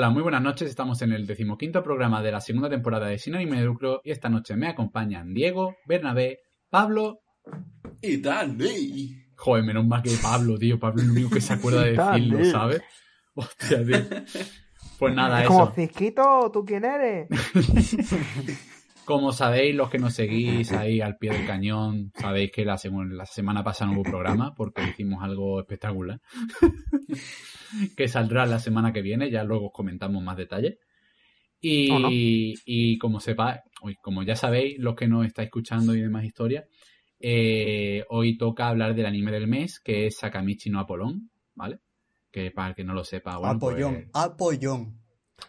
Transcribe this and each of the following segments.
Hola, muy buenas noches. Estamos en el decimoquinto programa de la segunda temporada de Sin Anime de Lucro y esta noche me acompañan Diego, Bernabé, Pablo. Y Dani. Joder, menos mal que Pablo, tío. Pablo es el único que se acuerda de decirlo, ¿sabes? Hostia, tío. Pues nada, Es como eso. Cisquito, ¿tú quién eres? Como sabéis, los que nos seguís ahí al pie del cañón, sabéis que la, semana pasada no hubo programa porque hicimos algo espectacular. que saldrá la semana que viene, ya luego os comentamos más detalles. Y, ¿O no? y como sepa, como ya sabéis, los que nos estáis escuchando y demás historias, eh, hoy toca hablar del anime del mes, que es Sakamichi no Apolón, ¿vale? Que para el que no lo sepa, bueno, pues- apoyón, apoyón.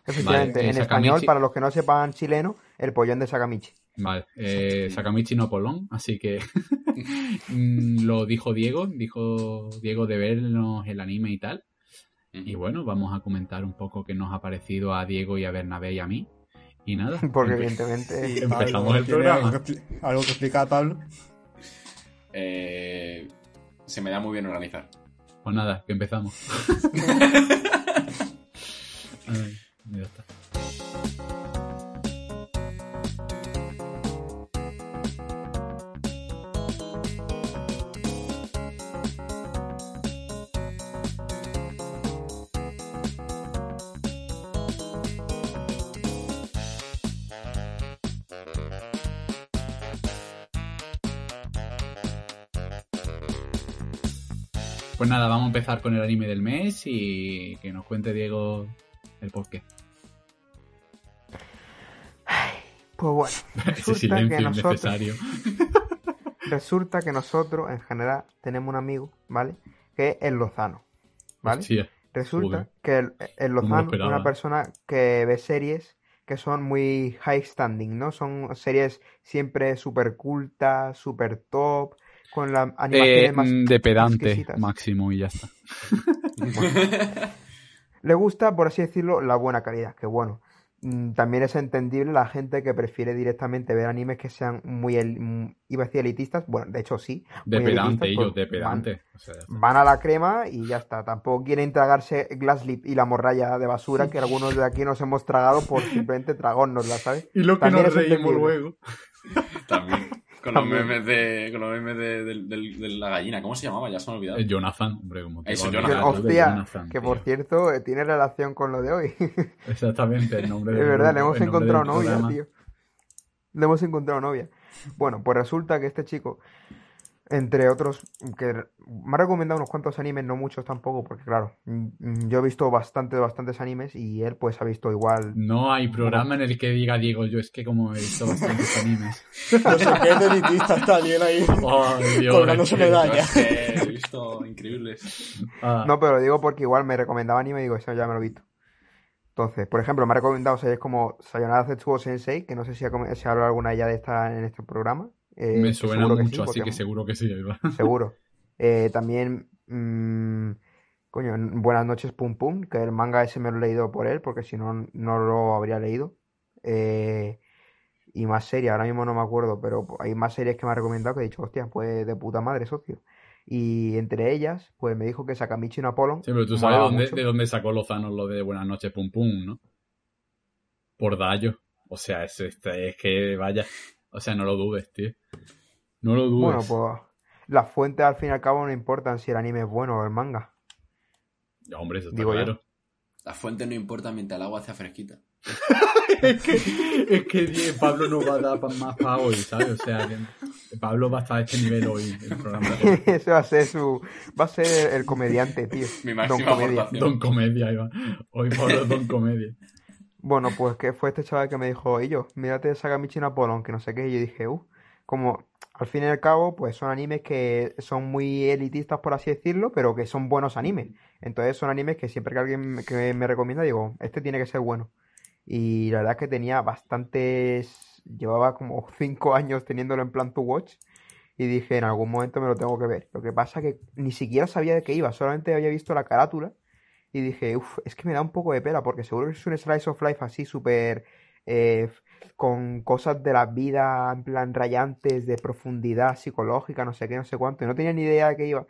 Efectivamente, Vale, en eh, español, para los que no sepan chileno, el pollón de Sakamichi. Vale, eh, Sakamichi no Polón, así que mm, lo dijo Diego, dijo Diego de vernos el anime y tal. Y bueno, vamos a comentar un poco qué nos ha parecido a Diego y a Bernabé y a mí. Y nada, Porque empe- evidentemente... Sí, Empezamos Pablo, el ¿tiene programa. Algo que, explicar, Pablo? Eh, se me da muy bien organizar. pues nada, que empezamos. Ay, ya está. Pues nada, vamos a empezar con el anime del mes y que nos cuente Diego el porqué. Pues bueno, resulta que nosotros... Resulta que nosotros, en general, tenemos un amigo, ¿vale? Que es el Lozano, ¿vale? Hostia, Resulta joder. que el, Lozano es una persona que ve series que son muy high standing, ¿no? Son series siempre súper cultas, súper top, con las animaciones Eh, más mm, de pedante exquisitas. máximo y ya está. Le gusta, por así decirlo, la buena calidad, que bueno. Mm, También es entendible la gente que prefiere directamente ver animes que sean muy, el- mm, iba a decir elitistas, bueno, de hecho sí, De muy pedante, elitistas, ellos, pues, de van- pedante. O sea. Van a la crema y ya está. Tampoco quieren tragarse Glasslip y la morralla de basura que algunos de aquí nos hemos tragado por simplemente tragárnosla, ¿sabes? Y lo que También nos reímos entendible. luego. También. Con los memes de, con los memes de, del- del- de la gallina. ¿Cómo se llamaba? Ya se me ha olvidado. Eh, Jonathan, hombre, como te Eso, Jonathan. Hostia, Jonathan, que tío. por cierto eh, tiene relación con lo de hoy. Exactamente, el nombre Es del verdad, grupo, le hemos encontrado novia, programa. tío. Le hemos encontrado novia. Bueno, pues resulta que este chico, entre otros, que me ha recomendado unos cuantos animes, no muchos tampoco, porque claro, mm, yo he visto bastantes, bastantes animes y él pues ha visto igual. No hay programa en el que diga Diego, yo es que como he visto bastantes animes. No sé qué de elitista está ahí. Dios, Colgándose he visto increíbles. Ah, No, pero lo digo porque igual me recomendaba anime y digo, eso ya me lo he visto. Entonces, por ejemplo, me ha recomendado series como Sayonara Zetsuo Sensei, que no sé si ha, si ha hablado alguna de ella de esta en este programa. Eh, me suena que sí, mucho, así que seguro que sí. Seguro. Eh, también, mm, coño, en Buenas noches Pum Pum, que el manga ese me lo he leído por él, porque si no, no lo habría leído. Eh, y más series, ahora mismo no me acuerdo, pero hay más series que me ha recomendado que he dicho, hostia, pues de puta madre, socio. Y entre ellas, pues me dijo que Sakamichi no Apollon Sí, pero tú sabes dónde, de dónde sacó Lozano lo de Buenas noches, pum pum, ¿no? Por Dayo. O sea, es, este- es que vaya. O sea, no lo dudes, tío. No lo dudes. Bueno, pues las fuentes al fin y al cabo no importan si el anime es bueno o el manga. Hombre, eso está digo yo. claro. Las fuentes no importan mientras el agua sea fresquita. es que, es que Pablo no va a dar más para hoy, ¿sabes? O sea, Pablo va a estar a este nivel hoy en el programa. Ese va a ser su. Va a ser el comediante, tío. Mi Don máxima Comedia. aportación. Don Comedia, Iván. Hoy Pablo es Don Comedia. Bueno, pues que fue este chaval que me dijo, y yo, mírate Sagamichi Napoleon, que no sé qué, y yo dije, uh, como al fin y al cabo, pues son animes que son muy elitistas, por así decirlo, pero que son buenos animes. Entonces son animes que siempre que alguien me- que me recomienda, digo, este tiene que ser bueno. Y la verdad es que tenía bastantes, llevaba como cinco años teniéndolo en plan to watch, y dije, en algún momento me lo tengo que ver. Lo que pasa que ni siquiera sabía de qué iba, solamente había visto la carátula. Y dije, uff, es que me da un poco de pena porque seguro que es un slice of life así súper eh, con cosas de la vida en plan rayantes, de profundidad psicológica, no sé qué, no sé cuánto. Y no tenía ni idea de qué iba.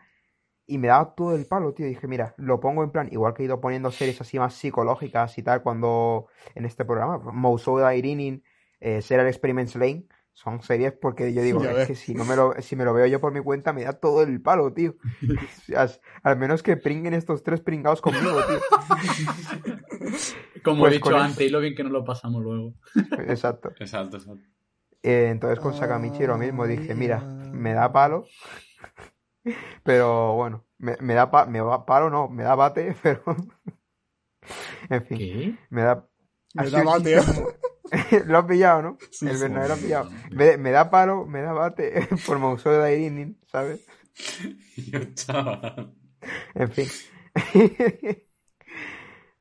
Y me daba todo el palo, tío. Dije, mira, lo pongo en plan, igual que he ido poniendo series así más psicológicas y tal cuando en este programa, Mousouda Irinin, eh, Serial Experiments Lane, son series porque yo digo, Ya es ves. que si no me lo, si me lo veo yo por mi cuenta, me da todo el palo, tío. As- Al menos que pringuen estos tres pringados conmigo, tío. Como Pues he dicho con eso- antes, y lo bien que nos lo pasamos luego. Exacto. Exacto, exacto. Eh, entonces con Sakamichi lo mismo, dije, mira, me da palo, pero bueno, me, me da pa- me da palo, no, me da bate, pero en fin, ¿Qué? me da Me da bate. Lo has pillado, ¿no? Sí, El sí. verdadero pillado. Me, me da palo, me da bate por Mousou de Irinin, ¿sabes? Yo, chaval. En fin.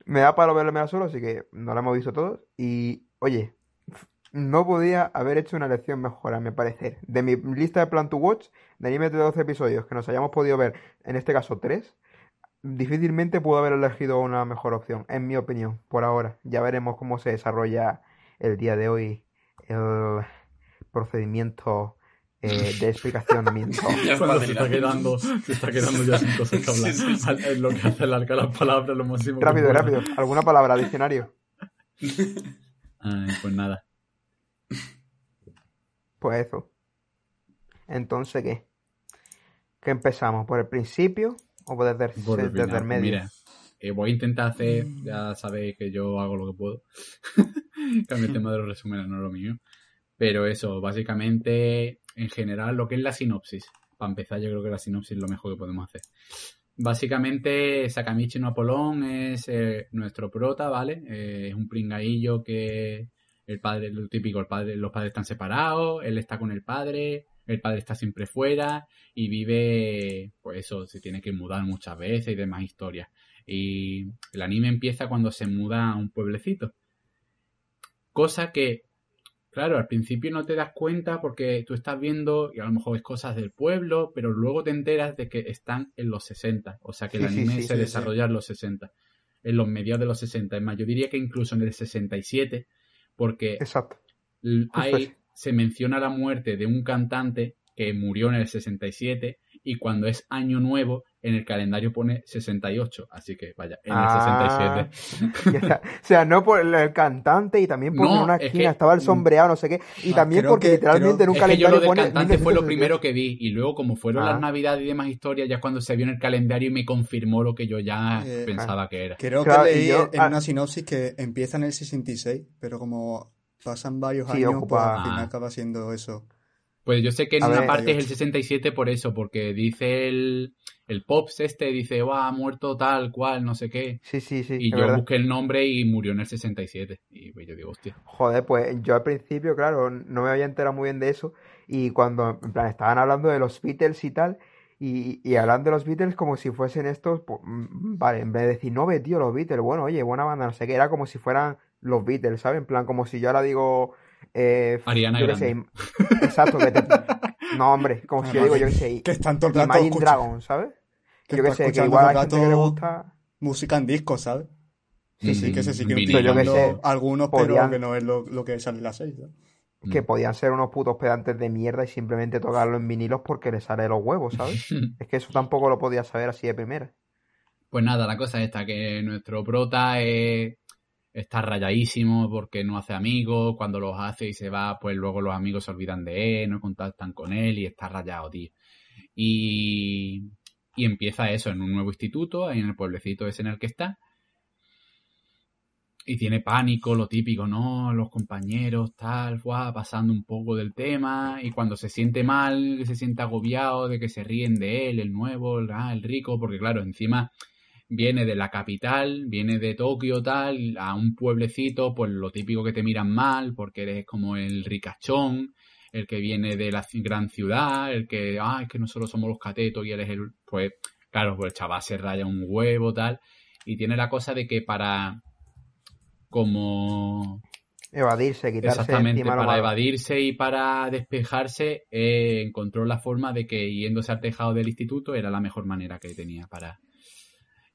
Me da palo verlo solo, así que no lo hemos visto todos. Y, oye, no podía haber hecho una elección mejor, a mi parecer. De mi lista de Plan to Watch, de animes de 12 episodios que nos hayamos podido ver, en este caso 3, difícilmente puedo haber elegido una mejor opción, en mi opinión, por ahora. Ya veremos cómo se desarrolla el día de hoy el procedimiento eh, de explicacionamiento. Cuando se está quedando, se está quedando ya sin cosas que hablar. Sí, sí, sí. Es lo que hace alargar las palabras lo máximo Rápido, rápido. ¿Alguna palabra, diccionario? Ay, pues nada. Pues eso. Entonces, ¿qué? ¿Qué empezamos? ¿Por el principio o por desde, el- Por el desde final, el medio? Mira, eh, voy a intentar hacer, ya sabéis que yo hago lo que puedo. Cambio el tema de los resúmenes, no es lo mío. Pero eso, básicamente, en general, lo que es la sinopsis. Para empezar, yo creo que la sinopsis es lo mejor que podemos hacer. Básicamente, Sakamichi no Apolón es eh, nuestro prota, ¿vale? Eh, es un pringaillo que el padre, lo típico, el padre, los padres están separados, él está con el padre, el padre está siempre fuera y vive, pues eso, se tiene que mudar muchas veces y demás historias. Y el anime empieza cuando se muda a un pueblecito. Cosa que, claro, al principio no te das cuenta porque tú estás viendo y a lo mejor es cosas del pueblo, pero luego te enteras de que están en los 60. O sea que el Sí, anime sí, se desarrolla en los 60. En los mediados de los 60. Es más, yo diría que incluso en el 67, porque Exacto. Eso. se menciona la muerte de un cantante que murió en el 67 y cuando es año nuevo en el calendario pone 68, así que vaya, en Ah, el 67. ya está. O sea, no por el, cantante y también porque No, una es esquina que- estaba el sombreado, no sé qué. Y Ah, también porque que- literalmente en un Es que yo lo calendario del cantante fue lo 1967. primero que vi y luego como fueron Ah. las navidades y demás historias, ya cuando se vio en el calendario y me confirmó lo que yo ya Eh, pensaba que era. Creo Claro, que leí yo- en ah. una sinopsis que empieza en el 66, pero como pasan varios Sí, años, ocupa- pues al final Ah. acaba siendo eso. Pues yo sé que en A una ver, parte es el 68. 67 por eso, porque dice el, el Pops este, dice, va, ha muerto tal cual, no sé qué. Sí, sí, sí, Y yo verdad. busqué el nombre y murió en el 67. Y pues yo digo, hostia. Joder, pues yo al principio, claro, no me había enterado muy bien de eso. Y cuando, en plan, estaban hablando de los Beatles y tal, y, y hablando de los Beatles como si fuesen estos, pues, mm, vale, en vez de decir, no ve, tío, los Beatles, bueno, oye, buena banda, no sé qué, era como si fueran los Beatles, ¿sabes? En plan, como si yo ahora digo, eh, Ariana yo sé, exacto, que te- no, hombre, como si yo digo, yo qué sé, Que están todo el rato Imagine escucha- Dragon, ¿sabes? que Yo está sé, que igual el gente que le gusta, música en disco, ¿sabes? Sí, Sí, sí, que se siguen utilizando algunos, podían- pero que no es lo, lo que sale en la 6. ¿no? que Mm. podían ser unos putos pedantes de mierda y simplemente tocarlo en vinilos porque les sale de los huevos, ¿sabes? Es que eso tampoco lo podía saber así de primera. Pues nada, la cosa es esta, que nuestro prota es- está rayadísimo porque no hace amigos, cuando los hace y se va, pues luego los amigos se olvidan de él, no contactan con él y está rayado, tío. Y, y empieza eso en un nuevo instituto, ahí en el pueblecito ese en el que está. y tiene pánico, lo típico, ¿no? Los compañeros, tal, guau, pasando un poco del tema. Y cuando se siente mal, se siente agobiado de que se ríen de él, el nuevo, el, ah, el rico, porque claro, encima viene de la capital, viene de Tokio, tal, a un pueblecito, pues lo típico que te miran mal, porque eres como el ricachón, el que viene de la gran ciudad, el que, ah, es que nosotros somos los catetos y él es el, pues, claro, pues el chaval se raya un huevo, tal, y tiene la cosa de que para, como, Evadirse, quitarse exactamente, para malo. evadirse y para despejarse, eh, encontró la forma de que yéndose al tejado del instituto era la mejor manera que tenía para...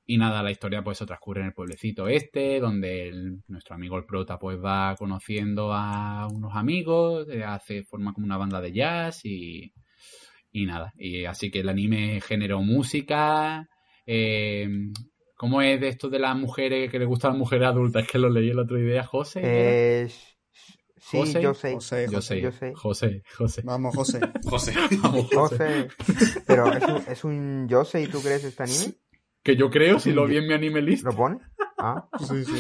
Y nada, la historia pues se transcurre en el pueblecito este, donde el- nuestro amigo el prota pues va conociendo a unos amigos, eh, hace, forma como una banda de jazz y, y nada. Y así que el anime generó música, eh, ¿cómo es de esto de las mujeres que le gustan a las mujeres adultas? Es que lo leí el otro día, José. Eh, sí, José, yo sé. José, Yo José. sé, yo sé. José, José. Vamos, José. José. Vamos, José. José. Pero es un, es un Jose y tú crees este anime? Que yo creo, si lo vi en mi anime list. ¿Lo pone? Ah. Sí, sí.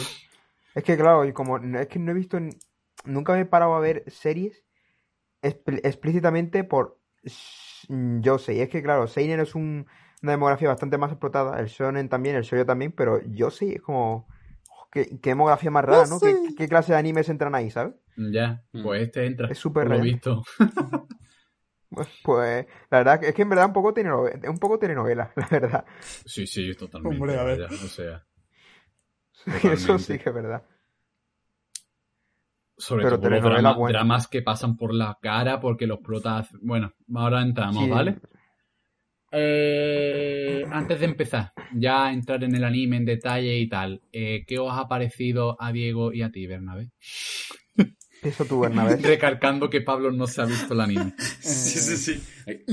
Es que claro, y como es que no he visto, nunca me he parado a ver series expl- explícitamente por Yosei. Es que claro, Seinen es un- una demografía bastante más explotada, el Shonen también, el Shoujo también, pero Yosei es como qué, qué demografía más rara, ¿no? ¿Qué, qué clase de animes entran ahí, ¿sabes? Ya, Mm. pues este entra. Es súper raro. visto. Pues, pues, la verdad que es que en verdad un poco telenovela, es un poco telenovela, la verdad. Sí, sí, totalmente. Hombre, a ver. o sea, Eso sí que es verdad. sobre Pero todo los dramas que pasan por la cara porque los protas... Bueno, ahora entramos, Sí, ¿vale? Eh, antes de empezar, ya entrar en el anime en detalle y tal, eh, ¿qué os ha parecido a Diego y a ti, Bernabé? Eso tú, Bernabé. Recalcando que Pablo no se ha visto el anime. Sí, sí, sí. Ay,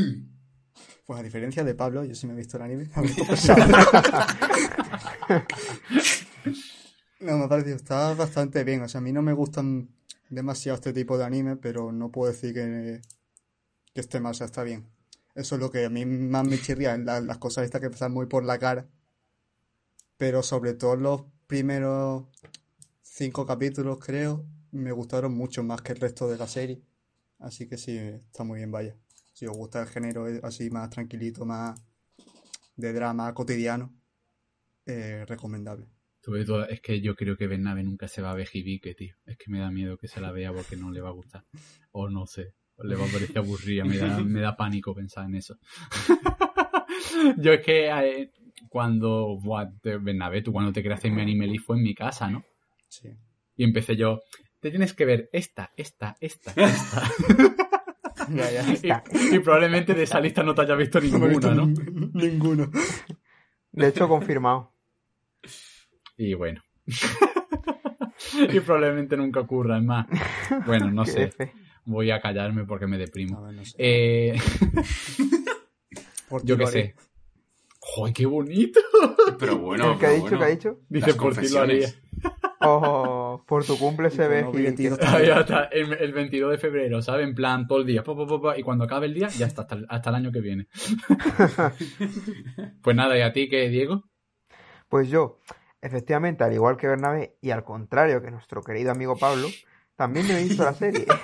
Pues a diferencia de Pablo, yo sí me he visto el anime. A No, me ha parecido, está bastante bien. O sea, a mí no me gustan demasiado este tipo de anime, pero no puedo decir que, que esté mal, o sea, está bien. Eso es lo que a mí más me chirría, la- las cosas estas que pasan muy por la cara. Pero sobre todo los primeros cinco capítulos, creo, me gustaron mucho más que el resto de la serie. Así que sí, está muy bien, vaya. Si os gusta el género eh, así más tranquilito, más de drama cotidiano, eh, recomendable. Sobre todo, es que yo creo que Bernabe nunca se va a ver Hibike, tío. Es que me da miedo que se la vea porque no le va a gustar. O no sé, le va a parecer aburrida. Me da, me da pánico pensar en eso. yo es que eh, cuando, Bernabe, tú cuando te creaste en mi anime fue en mi casa, ¿no? Sí. Y empecé yo, te tienes que ver esta, esta, esta, esta. Ya, ya. y, y probablemente de esa lista no te haya visto ninguna, ¿no? nin- Ninguno. De hecho, confirmado. Y bueno. y probablemente nunca ocurra, es más. Bueno, no sé. F. Voy a callarme porque me deprimo. ver, no sé. Eh, yo qué sé. ¡Ay, qué bonito! Pero bueno, ¿Qué ha dicho? bueno. ¿Qué ha dicho? Dice, Las por ti lo haría. confesiones. Por tu cumple se ve. el, el 22 de febrero, ¿sabes? En plan, todo el día. pa, pa, pa, pa, y cuando acabe el día, ya está, hasta, el- hasta el año que viene. pues nada, ¿y a ti qué, Diego? Pues yo, efectivamente, al igual que Bernabé y al contrario que nuestro querido amigo Pablo, también me he visto la serie.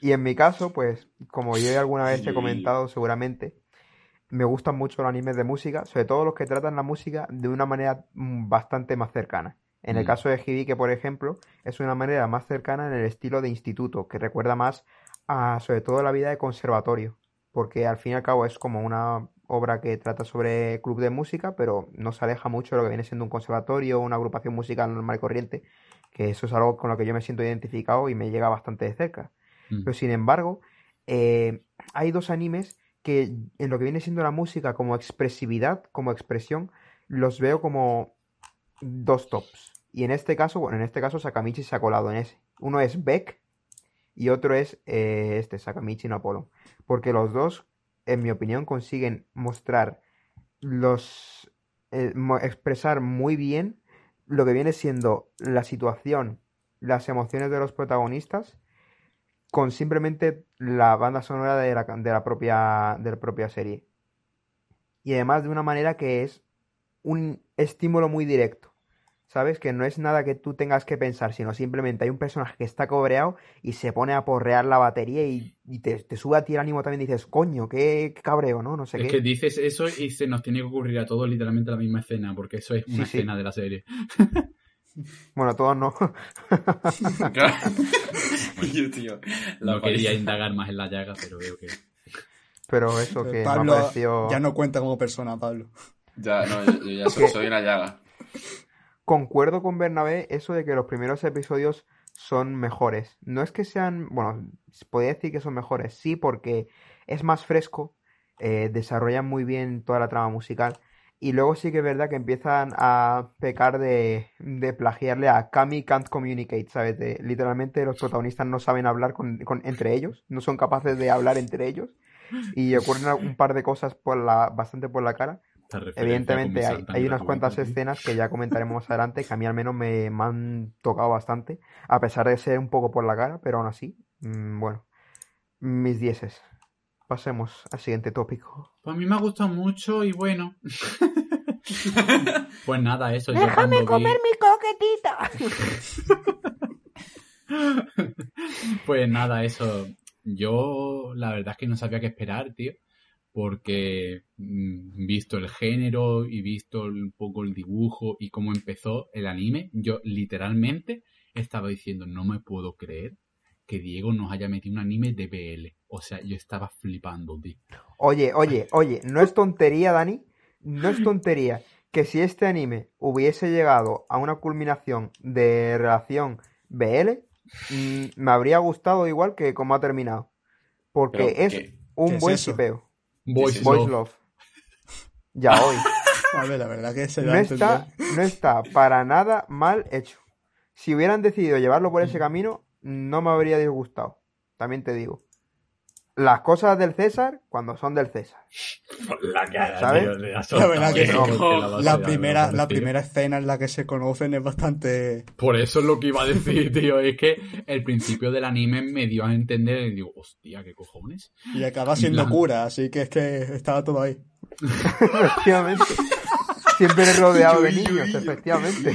Y en mi caso, pues, como yo alguna vez he comentado seguramente, me gustan mucho los animes de música, sobre todo los que tratan la música de una manera mm, bastante más cercana. En el Mm. caso de Hibike, por ejemplo, es una manera más cercana en el estilo de instituto, que recuerda más a, sobre todo, la vida de conservatorio, porque al fin y al cabo es como una obra que trata sobre club de música, pero no se aleja mucho de lo que viene siendo un conservatorio o una agrupación musical normal y corriente, que eso es algo con lo que yo me siento identificado y me llega bastante de cerca. Mm. Pero sin embargo, eh, hay dos animes que en lo que viene siendo la música como expresividad, como expresión, los veo como dos tops. Y en este caso, bueno, en este caso Sakamichi se ha colado en ese. Uno es Beck y otro es eh, este, Sakamichi no Apollo. Porque los dos, en mi opinión, consiguen mostrar los... eh, expresar muy bien lo que viene siendo la situación, las emociones de los protagonistas con simplemente la banda sonora de la, de la propia, de la propia serie. Y además de una manera que es un estímulo muy directo. ¿Sabes? Que no es nada que tú tengas que pensar, sino simplemente hay un personaje que está cobreado y se pone a porrear la batería y, y te, te sube a ti el ánimo también y dices, coño, qué, qué cabreo, ¿no? No sé Es qué. que dices eso y se nos tiene que ocurrir a todos literalmente la misma escena, porque eso es una Sí, sí. escena de la serie. Bueno, todos no. Claro. Oye, tío. No quería indagar más en la llaga, pero veo que... Pero eso que Pablo me ha parecido... ya no cuenta como persona, Pablo. Ya, no, yo, yo ya soy, soy una llaga. Concuerdo con Bernabé eso de que los primeros episodios son mejores. No es que sean, bueno, podría decir que son mejores, sí, porque es más fresco, eh, desarrollan muy bien toda la trama musical. Y luego sí que es verdad que empiezan a pecar de, de plagiarle a Kami Can't Communicate, ¿sabes? De- literalmente los protagonistas no saben hablar con, con- entre ellos, no son capaces de hablar entre ellos. Y ocurren un par de cosas por la, bastante por la cara. Evidentemente hay, unas cuantas escenas que ya comentaremos más adelante que a mí al menos me, me han tocado bastante, a pesar de ser un poco por la cara, pero aún así, mm, bueno, mis dieces. Pasemos al siguiente tópico. Pues a mí me ha gustado mucho y bueno. pues nada, eso. yo cuando vi- mi coquetita! Pues nada, eso. Yo la verdad es que no sabía qué esperar, tío. Porque mm, visto el género y visto un poco el dibujo y cómo empezó el anime, yo literalmente estaba diciendo, no me puedo creer que Diego nos haya metido un anime de BL. O sea, yo estaba flipando, tío. Oye, oye, oye, no es tontería, Dani, no es tontería que si este anime hubiese llegado a una culminación de relación BL, mm, me habría gustado igual que como ha terminado. Porque Pero, es un ¿Qué es buen eso? shipeo. Boys Love. Love. Ya hoy. A ver, la verdad que se No está, no está para nada mal hecho. Si hubieran decidido llevarlo por ese camino, no me habría disgustado. También te digo. Las cosas del César, cuando son del César. La cara, ¿Sabes? tío, le ha La verdad que no. que La primera, la primera escena en la que se conocen es bastante... Por eso es lo que iba a decir, tío. Es que el principio del anime me dio a entender y digo, hostia, ¿qué cojones? Y acaba siendo La- cura, así que es que estaba todo ahí. Efectivamente. Siempre rodeado de niños, efectivamente.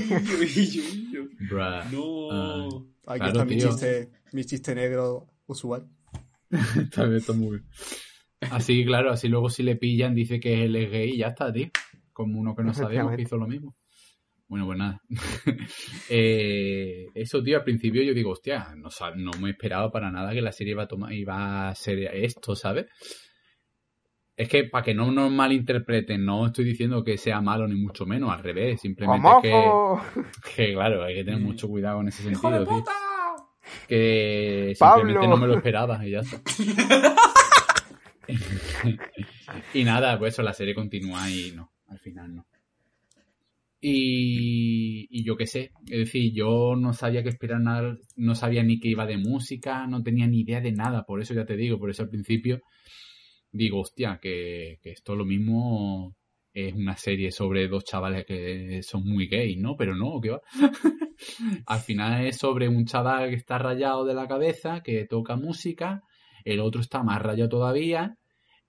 Illo, illo. Bruh. No. Aquí Claro, está mi chiste, mi chiste negro usual. Está bien, está muy bien. Así, claro, así luego si le pillan dice que él es gay y ya está, tío. Como uno que no sabemos que Efectivamente. hizo lo mismo. Bueno, pues nada. Eh, eso, tío, al principio yo digo, hostia, no, no me esperaba para nada que la serie iba a, tomar, iba a ser esto, ¿sabes? Es que para que no nos malinterpreten, no estoy diciendo que sea malo ni mucho menos, al revés, simplemente es que, que, claro, hay que tener mucho cuidado en ese sentido, tío. Que Pablo. simplemente no me lo esperaba y ya está. y nada, pues eso, la serie continúa y no, al final no. Y, y yo qué sé, es decir, yo no sabía qué esperar nada, no sabía ni que iba de música, no tenía ni idea de nada, por eso ya te digo, por eso al principio digo, hostia, que, que esto lo mismo es una serie sobre dos chavales que son muy gays, ¿no? Pero no, ¿qué va? Al final es sobre un chaval que está rayado de la cabeza, que toca música, el otro está más rayado todavía,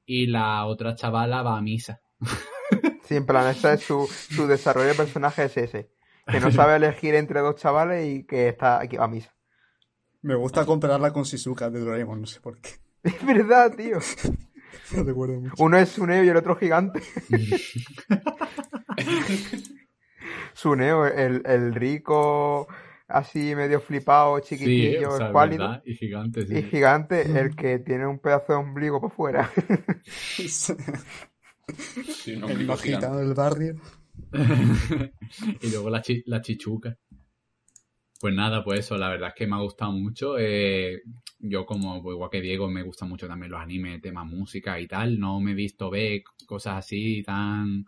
y la otra chavala va a misa. Sí, en plan, ese es su, su desarrollo de personaje es ese. Que no sabe elegir entre dos chavales y que está aquí a misa. Me gusta compararla con Shizuka de Doraemon, no sé por qué. Es verdad, tío. Mucho. Uno es Suneo y el otro gigante. Suneo, el, el rico, así medio flipado, Sí, chiquitillo, o sea, escuálido. ¿verdad? Y gigante, sí. Y gigante, el que tiene un pedazo de ombligo por fuera. Sí, El más gitano del barrio. y luego la, chi- la chichuca. Pues nada, pues eso, la verdad es que me ha gustado mucho. Eh, yo como, pues igual que Diego, me gustan mucho también los animes, temas música y tal. No me he visto ver cosas así tan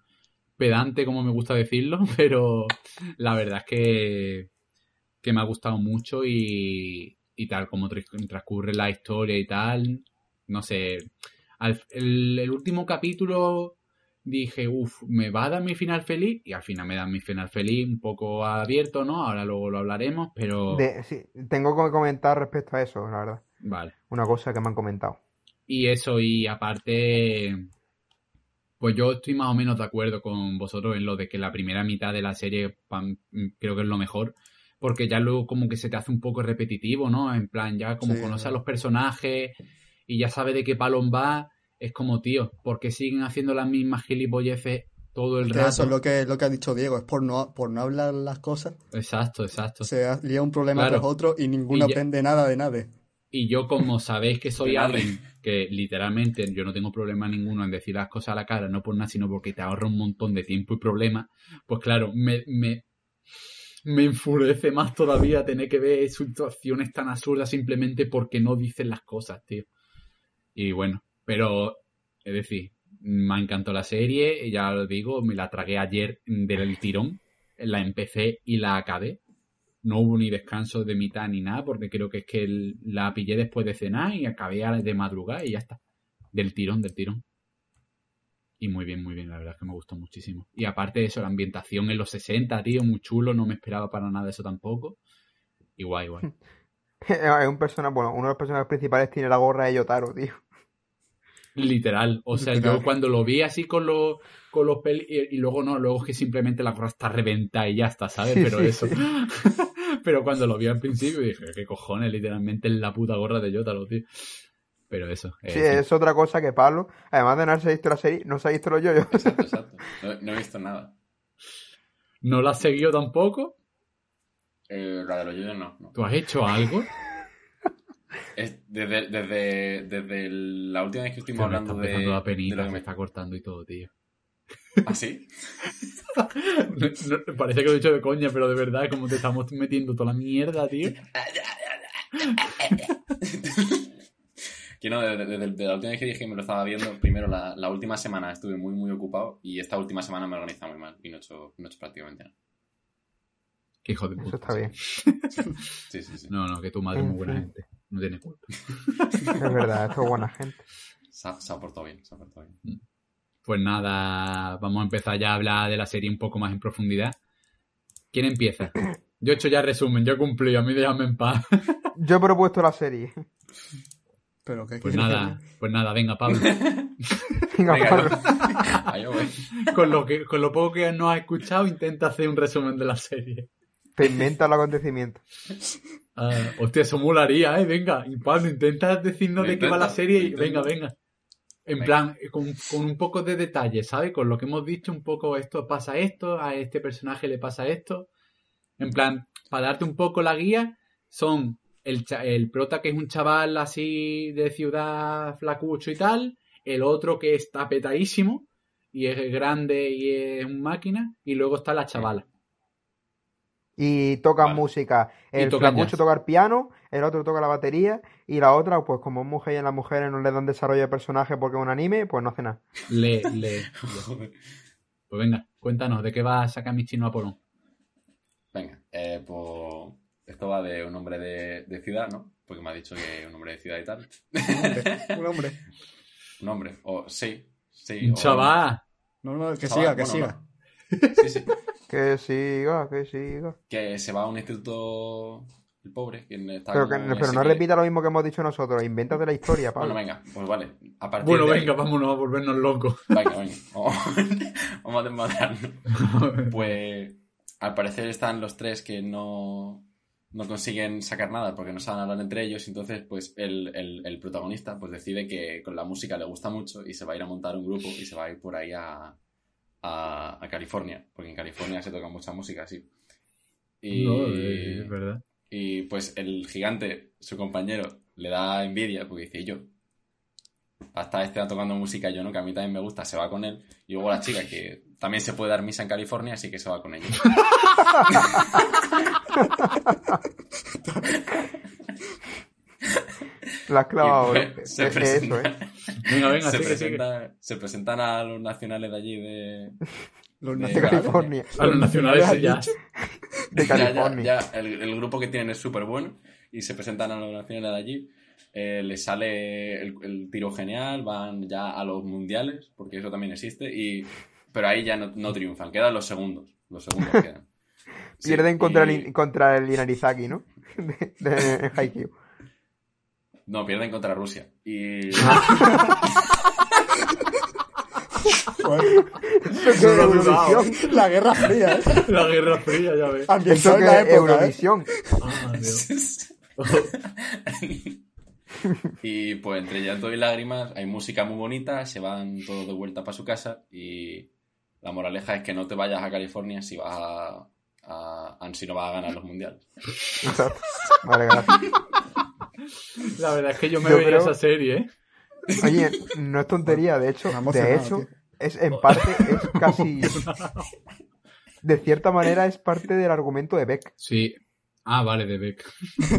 pedante como me gusta decirlo, pero la verdad es que, que me ha gustado mucho y, y tal como transcurre la historia y tal. No sé, al- el último capítulo dije, uff, me va a dar mi final feliz y al final me dan mi final feliz un poco abierto, ¿no? Ahora luego lo hablaremos, pero... De- sí, tengo que comentar respecto a eso, la verdad. Vale. Una cosa que me han comentado. Y eso, y aparte, Pues yo estoy más o menos de acuerdo con vosotros en lo de que la primera mitad de la serie creo que es lo mejor, porque ya luego como que se te hace un poco repetitivo, ¿no? En plan, ya como Sí, conoces a los personajes y ya sabes de qué palón va, es como, tío, porque siguen haciendo las mismas gilipolleces todo el rato. eso es lo que, lo que ha dicho Diego, es por no, por no hablar las cosas, Exacto, exacto. se ha- lía un problema Claro. tras otro y ninguno Y ya- aprende nada de nadie. Y yo, como sabéis que soy alguien que literalmente yo no tengo problema ninguno en decir las cosas a la cara, no por nada, sino porque te ahorra un montón de tiempo y problemas, pues claro, me, me, me enfurece más todavía tener que ver situaciones tan absurdas simplemente porque no dicen las cosas, tío. Y bueno, pero, es decir, me encantó la serie, ya lo digo, me la tragué ayer del tirón, la empecé y la acabé no hubo ni descanso de mitad ni nada, porque creo que es que la pillé después de cenar y acabé de madrugada y ya está. Del tirón, del tirón. Y muy bien, muy bien, la verdad es que me gustó muchísimo. Y aparte de eso, la ambientación en los 60, tío, muy chulo, no me esperaba para nada eso tampoco. Y guay, guay. Es un personaje, bueno, uno de los personajes principales tiene la gorra de Yotaro, tío. Literal. O sea, Literal. yo cuando lo vi así con los, con los pelis, y, y luego no, luego es que simplemente la gorra está reventada y ya está, ¿sabes? Pero sí, eso. sí. Pero cuando lo vi al principio dije, ¿qué cojones? Literalmente es la puta gorra de Yotaro, tío. Pero eso. Sí, es otra cosa que Pablo, además de no haberse visto la serie, no se ha visto los yoyos. Exacto, exacto. No, no he visto nada. ¿No la has seguido tampoco? Eh, la de los yoyos no. no. ¿Tú has hecho algo? Es desde, desde, desde la última vez que estuvimos Hostia, me hablando está de, penita, lo que me me... está cortando y todo, tío. ¿Ah, sí? No, no, parece que lo he dicho de coña, pero de verdad, como te estamos metiendo toda la mierda, tío. Que no, desde, desde- desde la última vez que dije que me lo estaba viendo, primero la, la última semana estuve muy, muy ocupado y esta última semana me he organizado muy mal y no he hecho, no he hecho prácticamente nada. Qué hijo de Eso puta. está bien. Sí, sí, sí. No, no, que tu madre es muy buena En gente. No tiene culpa. Es verdad, esto es buena gente. Se ha, se ha portado bien, se ha portado bien. Pues nada, vamos a empezar ya a hablar de la serie un poco más en profundidad. ¿Quién empieza? Yo he hecho ya resumen, yo he cumplido, a mí déjame en paz. Yo he propuesto la serie. Pero que Pues nada, pues nada, venga, Pablo. Venga, Venga, Pablo. Con lo, que, con lo poco que nos has escuchado, intenta hacer un resumen de la serie. Te inventas los acontecimientos. Ah, hostia, eso molaría, ¿eh? Venga, y Pablo, intenta decirnos de qué va la serie y venga, venga. En Venga. plan, con, con un poco de detalle, ¿sabes? Con lo que hemos dicho, un poco esto pasa esto, a este personaje le pasa esto. En plan, para darte un poco la guía, son el, el prota que es un chaval así de ciudad flacucho y tal, el otro que está petadísimo y es grande y es un máquina, y luego está la chavala. Y tocan Vale. música. El flacucho toca el piano, el otro toca la batería, y la otra, pues como es mujer y a las mujeres no le dan desarrollo de personaje porque es un anime, pues no hace nada. Le, le. Pues venga, cuéntanos, ¿de qué va Sakamichi no Apolón? Venga, eh, pues esto va de un hombre de, de ciudad, ¿no? Porque me ha dicho que un hombre de ciudad y tal. Un hombre, un hombre. Un hombre, o sí, sí. Un o- chaval. No, no, que Chaval, siga, que bueno, siga. no. Sí, sí. Que siga, que siga. Que se va a un instituto el pobre, que está Pero, que, pero no que- repita lo mismo que hemos dicho nosotros, invéntate la historia, Pablo. Bueno, venga, pues vale. A partir Bueno, de ahí- venga, vámonos a volvernos locos. Venga, venga. Vamos, vamos a desmadrarnos. Pues al parecer están los tres que no, no consiguen sacar nada porque no saben hablar entre ellos. Entonces, pues el, el- el protagonista pues decide que con la música le gusta mucho y se va a ir a montar un grupo y se va a ir por ahí a, a, a California. Porque en California se toca mucha música así. Y, No, es verdad. y pues el gigante, su compañero, le da envidia porque dice yo. Hasta este tocando música yo, ¿no? Que a mí también me gusta, se va con él. Y luego la chica, que también se puede dar misa en California, así que se va con ella. La Y, ¿eh? pues, se eso, ¿eh? Venga, venga, se, sigue, se presentan a los nacionales de allí de... Los de De. California. A los nacionales has ya. dicho. De Ya, ya, California. ya, el, el grupo que tienen es súper bueno y se presentan a los nacionales de allí. Eh, les sale el, el tiro genial, van ya a los mundiales, porque eso también existe, y pero ahí ya no, no triunfan, quedan los segundos. Los segundos quedan. Sí, Pierden contra, y- el, contra el Inarizaki, ¿no? De, de, en Haikyuu. No, pierden contra Rusia. Y. Eurovisión. La Guerra Fría, ¿eh? La Guerra Fría, ya ves. Eso Ambientado en la época, ¿eh? Eurovisión. Ah, Dios. y pues entre llanto y lágrimas hay música muy bonita, se van todos de vuelta para su casa y la moraleja es que no te vayas a California si vas a, a- si no vas a ganar los mundiales. Exacto. Vale, gracias. La verdad es que yo me Yo veía creo- esa serie, ¿eh? Oye, no es tontería, de hecho, de hecho, tío. es en parte, es casi, de cierta manera es parte del argumento de Beck. Sí. Ah, vale, de Beck.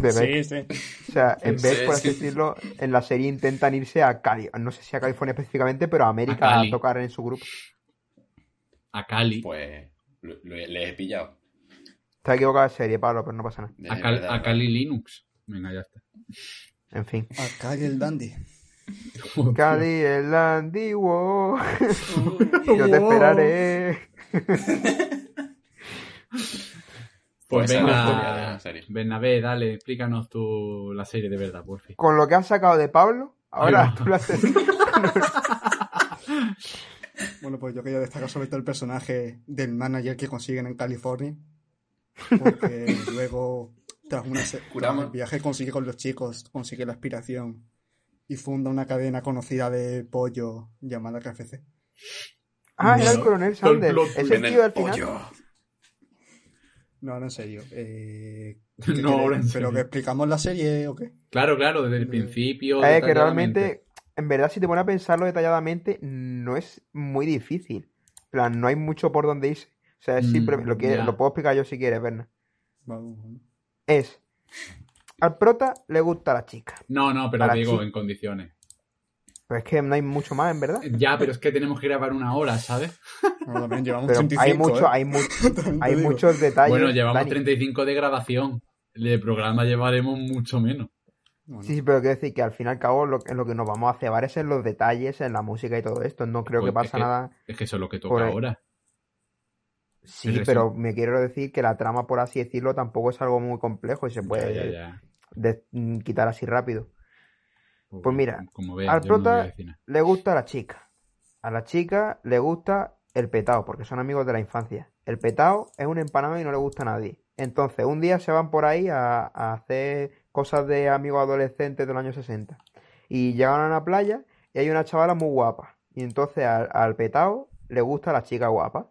De Beck. Sí, sí. O sea, en Sí, Beck, por sí. así decirlo, en la serie intentan irse a Cali, no sé si a California específicamente, pero a América A tocar en su grupo. A Cali. Pues lo- lo- les he pillado. Está equivocada de serie, Pablo, pero no pasa nada. De A, Cal- verdad. a Cali Linux. Venga, ya está. En fin. Acá y el Dandy. Cali, el antiguo. Yo te esperaré. Pues la venga, la serie. Bernabé, dale, explícanos tú la serie de verdad, por fin. Con lo que has sacado de Pablo, ahora va. tú lo haces. Bueno, pues yo quería destacar sobre todo el personaje del manager que consiguen en California. Porque luego, tras, una se- tras Curamos. el viaje, consigue con los chicos, consigue la aspiración y funda una cadena conocida de pollo llamada KFC. Ah, era el No, coronel el Sanders. el tío al final. pollo. No, no, en serio. Eh, No. ¿Pero serio. que explicamos la serie o qué? Claro, claro, desde el Eh, principio. Es que detalladamente. realmente, en verdad, si te pones a pensarlo detalladamente, no es muy difícil. En plan, no hay mucho por donde irse. O sea, es Mm, simple- lo, que, ya. lo puedo explicar yo si quieres, Berna. Vamos, vamos. Es, al prota le gusta la chica. No, no, pero Para digo, en condiciones. Pero es que no hay mucho más, en verdad. Ya, pero es que tenemos que grabar una hora, ¿sabes? También llevamos Pero 35, hay, mucho, ¿eh? hay, mu- También te hay muchos detalles. bueno, llevamos Dani. 35 de grabación. De programa llevaremos mucho menos. Bueno, Sí, sí, pero quiero decir que al fin y al cabo lo, en lo que nos vamos a cebar es en los detalles, en la música y todo esto. No creo Pues que pasa es que- nada. Es que eso es lo que toca ahora. Sí, pero me quiero decir que la trama, por así decirlo, tampoco es algo muy complejo y se puede ya, ya. de- mm, quitar así rápido. Pues mira, como veas, al no a prota le gusta la chica. A la chica le gusta el petao, porque son amigos de la infancia. El petao es un empanado y no le gusta a nadie. Entonces, un día se van por ahí a, a hacer cosas de amigos adolescentes de los años 60. Y llegan a una playa y hay una chavala muy guapa. Y entonces al, al petao le gusta la chica guapa.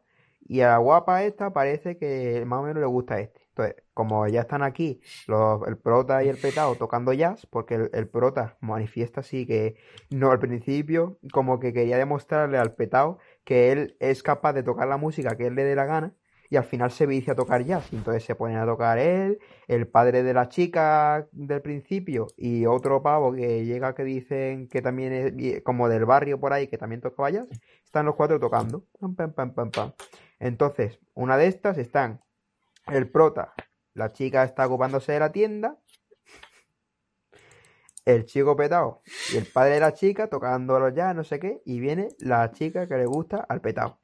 Y a la guapa esta parece que más o menos le gusta este. Entonces, como ya están aquí los- el prota y el petao tocando jazz, porque el, prota manifiesta así que no al principio como que quería demostrarle al petao que él es capaz de tocar la música que él le dé la gana y al final se vicia a tocar jazz. Entonces se ponen a tocar él, el padre de la chica del principio y otro pavo que llega que dicen que también es como del barrio por ahí que también tocaba jazz. Están los cuatro tocando. Pam, pam, pam, pam, pam. Entonces, una de estas están el prota, la chica está ocupándose de la tienda, el chico petao y el padre de la chica tocándolo ya, no sé qué, y viene la chica que le gusta al petao.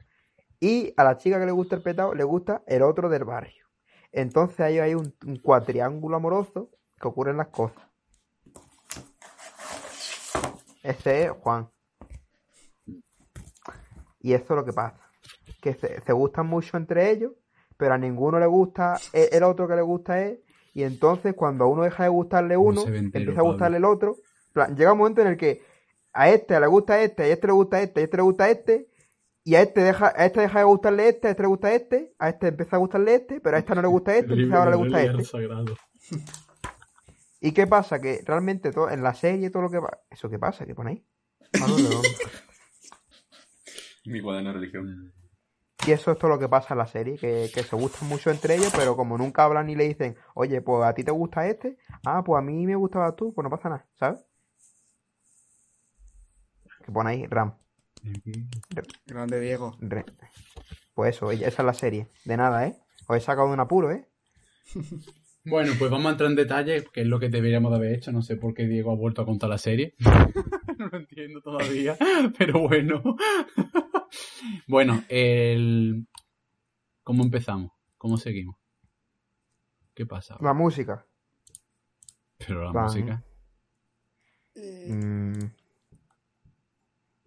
Y a la chica que le gusta el petao le gusta el otro del barrio. Entonces ahí hay un, un cuatriángulo amoroso que ocurren las cosas. Ese es Juan. Y esto es lo que pasa. Que se, se gustan mucho entre ellos, pero a ninguno le gusta e- el otro que le gusta a él. Y entonces cuando a uno deja de gustarle uno, entero, empieza a Pablo. gustarle el otro. En plan, Llega un momento en el que a este le gusta este, a este le gusta este, a este le gusta este, y a este deja, a este deja de gustarle este, a este le gusta este, a este empieza a gustarle este, pero a este no le gusta este, entonces ahora le gusta este. Sagrado. ¿Y qué pasa? Que realmente todo, en la serie todo lo que va... ¿Eso qué pasa? ¿Qué dónde. Mi cuaderno de religión. Y eso es todo lo que pasa en la serie, que, que se gustan mucho entre ellos, pero como nunca hablan ni le dicen, oye, pues a ti te gusta este, ah, pues a mí me gustaba tú, pues no pasa nada, ¿sabes? Que pone ahí, Ram. Grande Diego. Re- Pues eso, esa es la serie. De nada, ¿eh? Os he sacado de un apuro, ¿eh? Bueno, pues vamos a entrar en detalles, que es lo que deberíamos de haber hecho. No sé por qué Diego ha vuelto a contar la serie. no lo entiendo todavía, pero bueno. bueno, el... ¿cómo empezamos? ¿Cómo seguimos? ¿Qué pasa? La música. Pero la Van. música. Mm,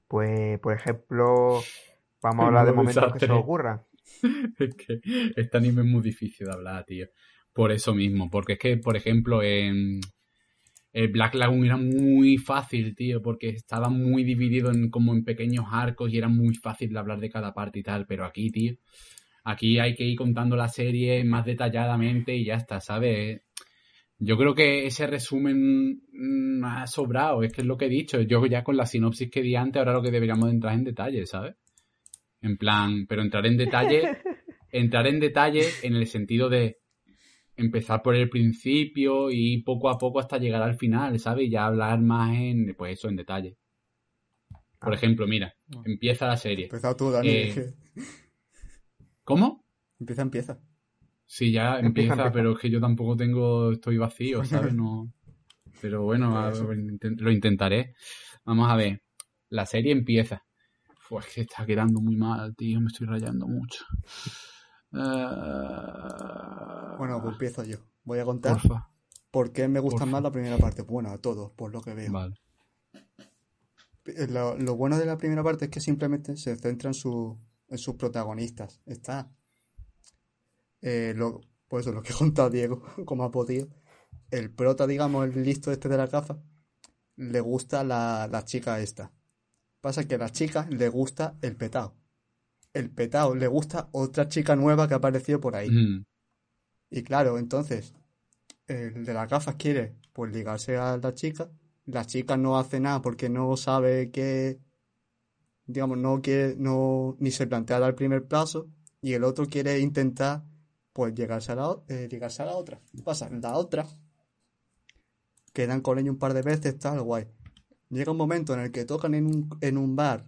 Pues, por ejemplo, Vamos a hablar de momentos que se ocurran. Es que este anime es muy difícil de hablar, tío. Por eso mismo. Porque es que, por ejemplo, en el Black Lagoon era muy fácil, tío. Porque estaba muy dividido en como en pequeños arcos y era muy fácil de hablar de cada parte y tal. Pero aquí, tío, aquí hay que ir contando la serie más detalladamente y ya está, ¿sabes? Yo creo que ese resumen mm, ha sobrado, es que es lo que he dicho. Yo ya con la sinopsis que di antes, ahora lo que deberíamos de entrar en detalle, ¿sabes? En plan, pero entrar en detalle, entrar en detalle en el sentido de empezar por el principio y poco a poco hasta llegar al final, ¿sabes? Y ya hablar más en, pues eso, en detalle. Por ejemplo, mira, empieza la serie. Empezado tú, Dani. Eh, ¿Cómo? Empieza, empieza. Sí, ya Empieza, empieza, pero es que yo tampoco tengo, estoy vacío, ¿sabes? No. Pero bueno, lo intentaré. Vamos a ver. La serie empieza. Pues que está quedando muy mal, tío. Me estoy rayando mucho. Eh, Bueno, pues empiezo yo. Voy a contar porfa. por qué me gusta Porfa. más la primera parte. Bueno, a todos, por lo que veo. Vale. Eh, Lo, lo bueno de la primera parte es que simplemente se centra en, su, en sus protagonistas. Está. eh, lo, pues eso, lo que ha contado Diego, como ha podido. El prota, digamos, el listo este de la gafa, le gusta la, la chica esta. Pasa que a la chica le gusta el petao. El petao le gusta otra chica nueva que ha aparecido por ahí. Mm, Y claro, entonces, el de las gafas quiere pues ligarse a la chica. La chica no hace nada porque no sabe que, digamos, no quiere, no, ni se plantea dar el primer paso. Y el otro quiere intentar, pues, llegarse a la, eh, ligarse a la otra. ¿Qué pasa? La otra, quedan con ella un par de veces, tal, guay. Llega un momento en el que tocan en un, en un bar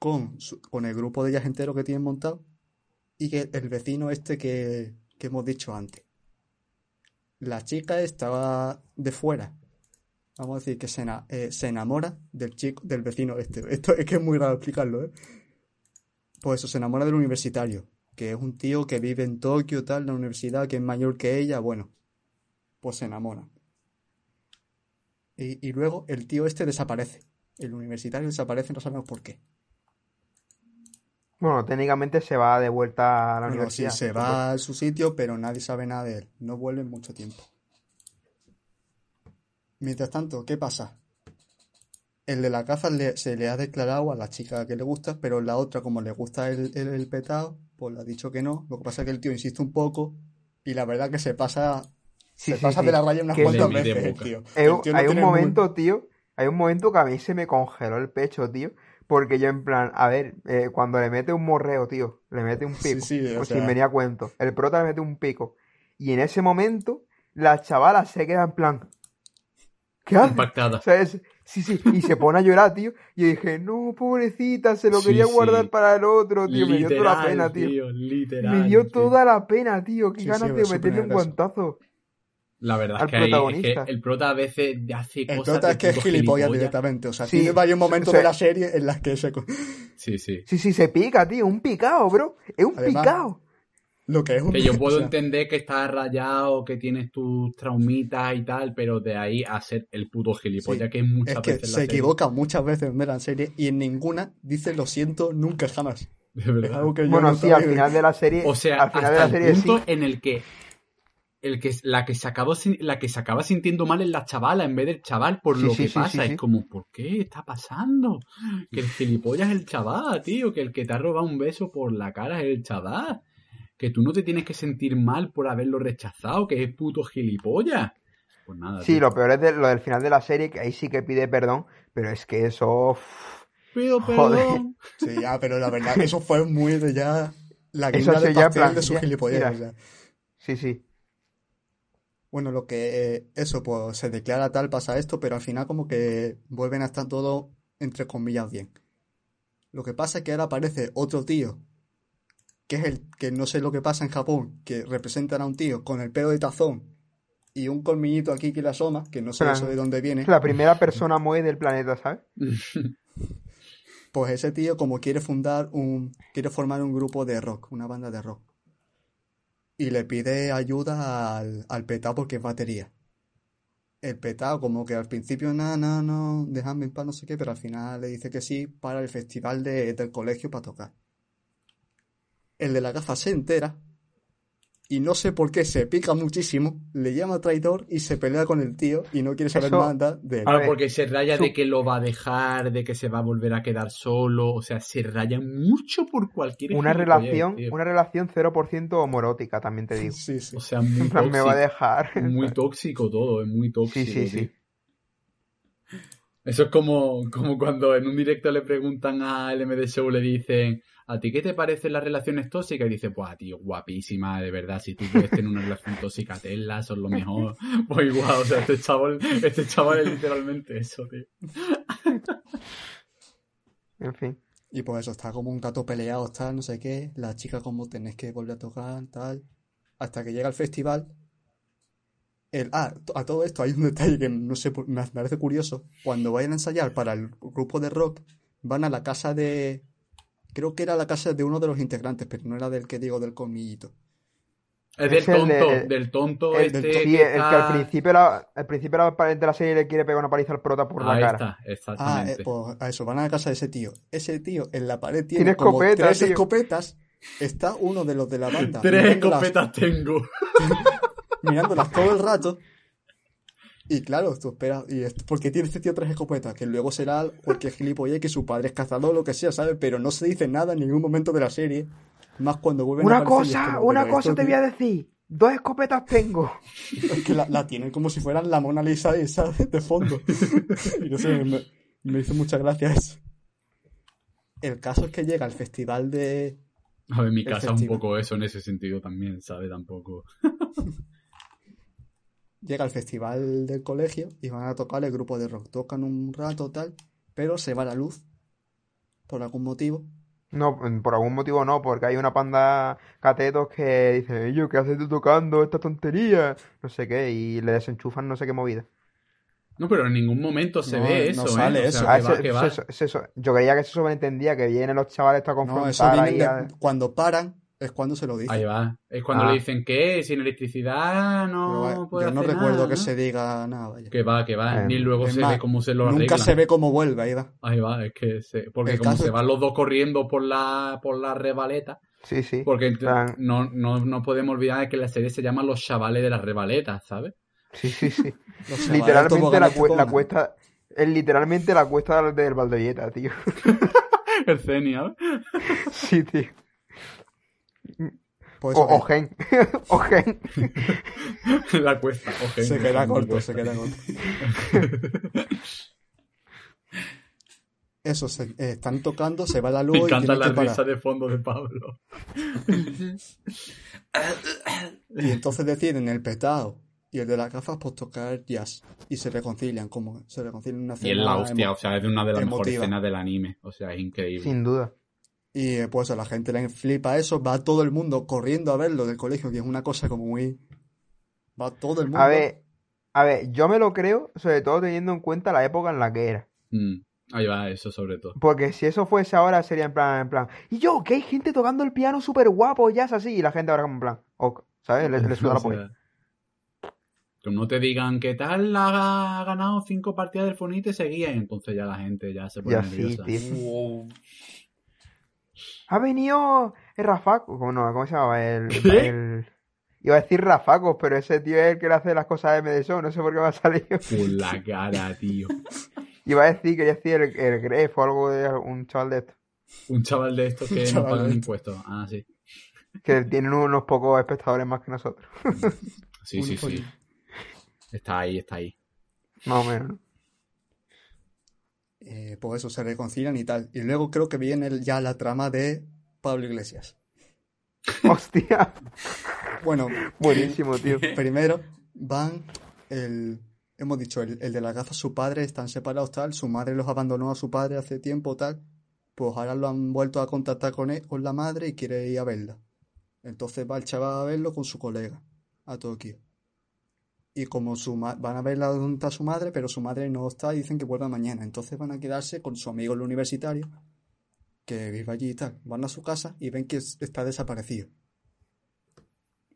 con, con el grupo de ellas entero que tienen montado y que el vecino este que, que hemos dicho antes. La chica estaba de fuera. Vamos a decir que se, eh, se enamora del chico, del vecino este. Esto es que es muy raro explicarlo, ¿eh? Pues eso, se enamora del universitario, que es un tío que vive en Tokio, tal, la universidad, que es mayor que ella, bueno, pues se enamora. Y, y luego el tío este desaparece. El universitario desaparece, no sabemos por qué. Bueno, técnicamente se va de vuelta a la Bueno, sí, universidad. se va a su sitio, pero nadie sabe nada de él. No vuelve en mucho tiempo. Mientras tanto, ¿qué pasa? El de la caza le- se le ha declarado a la chica que le gusta, pero la otra, como le gusta el, el, el petado, pues le ha dicho que no. Lo que pasa es que el tío insiste un poco y la verdad que se pasa, Sí, se sí, pasa sí. de la raya unas Que cuantas veces, el tío. Hay, El un- tío no hay un muy- momento, tío, hay un momento que a mí se me congeló el pecho, tío, porque yo en plan, a ver, eh, cuando le mete un morreo, tío, le mete un pico, sí, o pues sea- sin venir a cuento, el prota le mete un pico, y en ese momento la chavala se queda en plan, ¿qué hace? Impactada. ¿Sabes? Sí, sí, y se pone a llorar, tío, y yo dije, no, pobrecita, se lo Sí, quería sí. guardar para el otro, tío, me dio toda la pena, tío. literal, Me dio tío. toda la pena, tío, qué Sí, ganas sí, de es meterle un guantazo. La verdad al es que, ahí- es que protagonista. el prota a veces hace El cosas prota de es que es gilipollas gilipollas. directamente. O sea, Sí, tiene varios momentos se- de la serie en las que se... Sí, sí. Sí, sí, se pica, tío, un picao, bro, es un Además, picao. Lo que es un... Que yo puedo o sea, entender que estás rayado, que tienes tus traumitas y tal, pero de ahí a ser el puto gilipollas, Sí, que es muchas Es que veces la se serie. equivoca muchas veces en la serie y en ninguna dice lo siento nunca jamás. De Es verdad. algo que yo Bueno, no sí, al final de la serie, O sea, al final hasta de la el serie punto sí. en el que el que la que se acabó sin- la que se acaba sintiendo mal es la chavala en vez del chaval por Sí, lo sí, que sí, pasa sí, sí. es como ¿por qué está pasando? que el gilipollas es el chaval tío que el que te ha robado un beso por la cara es el chaval que tú no te tienes que sentir mal por haberlo rechazado que es puto gilipollas pues nada Sí, tío. lo peor es de- lo del final de la serie, que ahí sí que pide perdón, pero es que eso... uff, Pido Joder. perdón Sí, ya, pero la verdad, eso fue muy de ya la guinda ya en pastel plan, de su ya, gilipollas. Sí, sí. Bueno, lo que eh, eso, pues se declara tal, pasa esto, pero al final como que vuelven a estar todo entre comillas bien. Lo que pasa es que ahora aparece otro tío, que es el que no sé lo que pasa en Japón, que representan a un tío con el pelo de tazón y un colmillito aquí que le asoma, que no sé eso de dónde viene. La primera persona muy del planeta, ¿sabes? Pues ese tío como quiere fundar un, quiere formar un grupo de rock, una banda de rock. Y le pide ayuda al, al petao porque es batería. El petao como que al principio, no, no, no, déjame en paz, no sé qué, pero al final le dice que sí para el festival de- del colegio para tocar. el de la gafa se entera y no sé por qué se pica muchísimo, le llama traidor y se pelea con el tío y no quiere saber Eso- nada de él. Ahora, porque se raya su- de que lo va a dejar, de que se va a volver a quedar solo. O sea, se raya mucho por cualquier Una gilipollez, relación, una relación 0% homorótica, también te digo. Sí, sí. O sea, muy me va a dejar. Muy tóxico todo, es muy tóxico. Sí, sí, sí. Eso es como, como cuando en un directo le preguntan a LMD Show, le dicen, ¿a ti qué te parecen las relaciones tóxicas? Y dice, pues tío, guapísima, de verdad, si tú puedes tener una relación tóxica, tenla, son lo mejor. Pues igual, o sea, este chaval, este chaval es literalmente eso, tío. En fin. Y pues eso, está como un gato peleado, tal, no sé qué. La chica como tenés que volver a tocar, tal. Hasta que llega el festival. El, ah, a todo esto hay un detalle que no sé, me parece curioso. Cuando vayan a ensayar para el grupo de rock, van a la casa de... Creo que era la casa de uno de los integrantes, pero no era del que digo del colmillito. Es del Es de- tonto, el- del tonto El, este sí, el que que al principio, la, al principio la- de la serie le quiere pegar una paliza al prota por la Ahí cara. está, Ah, eh, pues a eso, van a la casa de ese tío. Ese tío en la pared tiene, Tiene como escopeta, tres tío. escopetas. Está uno de los de la banda. Tres escopetas tengo. mirándolas todo el rato. Y claro, tú esperas. Y es, porque tiene este tío tres escopetas? Que luego será cualquier gilipollez que su padre es cazador o lo que sea, ¿sabes? Pero no se dice nada en ningún momento de la serie. Más cuando vuelven a Una es cosa, como, una cosa esto, te voy a decir. Dos escopetas tengo. Es que la, la tienen como si fueran la Mona Lisa esa de fondo. y no sé, me, me hizo mucha gracia eso. El caso es que llega al festival de, A ver, mi casa es un poco eso en ese sentido también, ¿sabes? Tampoco. llega al festival del colegio y van a tocar el grupo de rock. Tocan un rato tal, pero se va la luz por algún motivo. No, por algún motivo no, porque hay una panda catetos que dicen, ellos, ¿qué haces tú tocando esta tontería? No sé qué, y le desenchufan no sé qué movida. No, pero en ningún momento se No, ve no eso, sale ¿eh? O eso. sea, Ah, que va, se- que va. se- se- se- yo creía que se sobreentendía, que vienen los chavales a No, eso confrontar viene ahí de- a- cuando paran es cuando se lo dicen. Ahí va. Es cuando Ah. le dicen que sin electricidad no puede yo no hacer recuerdo nada, que ¿no? se diga nada, vaya. Que va, que va. Eh, Ni luego es se más, ve cómo se lo Nunca arreglan. se ve cómo vuelve, ahí va. Ahí va, es que se... Porque El como se es van los dos corriendo por la, por la rebaleta, Sí, sí. porque plan- no, no, no podemos olvidar que la serie se llama Los chavales de las rebaletas, ¿sabes? Sí, sí, sí. Literalmente la, cue- la cuesta, es literalmente la cuesta del, del Valdovieta, tío. El Zenia, Sí, tío. Pues O, eso, o gen. o gen. la cuesta. oje, se queda corto, se queda corto. Eso, se, eh, están tocando, se va la luz Me y encanta tienen la que parar. risa de fondo de Pablo. Y entonces deciden el petado y el de las gafas pues tocar jazz. Y se reconcilian, como se reconcilian en una Y es la hostia, o sea, es de una de las mejores emotiva. escenas del anime. O sea, es increíble. Sin duda. Y eh, pues a la gente le flipa eso, va todo el mundo corriendo a verlo del colegio, que es una cosa como muy... Va todo el mundo. A ver, a ver, yo me lo creo, sobre todo teniendo en cuenta la época en la que era. Mm, ahí va, eso sobre todo. Porque si eso fuese ahora sería en plan, en plan, y yo, que hay gente tocando el piano súper guapo, ya es así, y la gente ahora como en plan, ok, ¿sabes? Le, le suda la polla. que no te digan que tal ha ganado cinco partidas del Fonite seguía y entonces ya la gente ya se pone Ya sí, nerviosa. tío. Ha venido el Rafaco, ¿cómo, no? ¿Cómo se llamaba? El, el- Iba a decir Rafacos, pero ese tío es el que le hace las cosas de MDSO, no sé por qué me ha salido. Por la cara, tío. Iba a decir, quería decir el, el Gref o algo de un chaval de estos. Un chaval de estos que no pagan impuestos. Ah, sí. Que tienen unos pocos espectadores más que nosotros. Sí, sí, sí. Está ahí, está ahí. Más o menos, ¿no? Eh, pues eso, se reconcilian y tal. Y luego creo que viene ya la trama de Pablo Iglesias. Hostia, Bueno, buenísimo, tío. primero van el... Hemos dicho, el, el de las gafas, su padre, están separados tal, su madre los abandonó a su padre hace tiempo tal, pues ahora lo han vuelto a contactar con él, con la madre y quiere ir a verla. Entonces va el chaval a verlo con su colega, a Tokio. Y como su van a verla donde está su madre, pero su madre no está y dicen que vuelva mañana. Entonces van a quedarse con su amigo el universitario, que vive allí y tal. Van a su casa y ven que es- está desaparecido.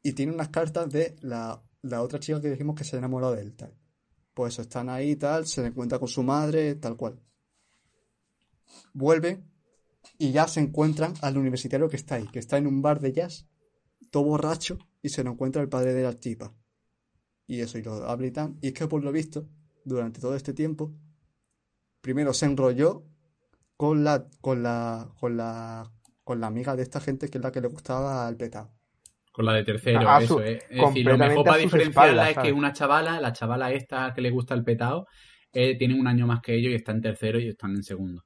Y tiene unas cartas de la, la otra chica que dijimos que se enamoró de él, tal. Pues están ahí y tal, se encuentra con su madre, tal cual. Vuelve y ya se encuentran al universitario que está ahí, que está en un bar de jazz, todo borracho, y se lo encuentra el padre de la tipa. Y eso, y lo habla y tal. Y es que por lo visto, durante todo este tiempo, primero se enrolló con la, con la, con la, con la amiga de esta gente que es la que le gustaba al petado. Con la de tercero, A eso su- es. Es decir, lo completamente mejor a para diferenciarla espaldas, es que una chavala, la chavala esta que le gusta el petao, eh, tiene un año más que ellos y está en tercero y están en segundo.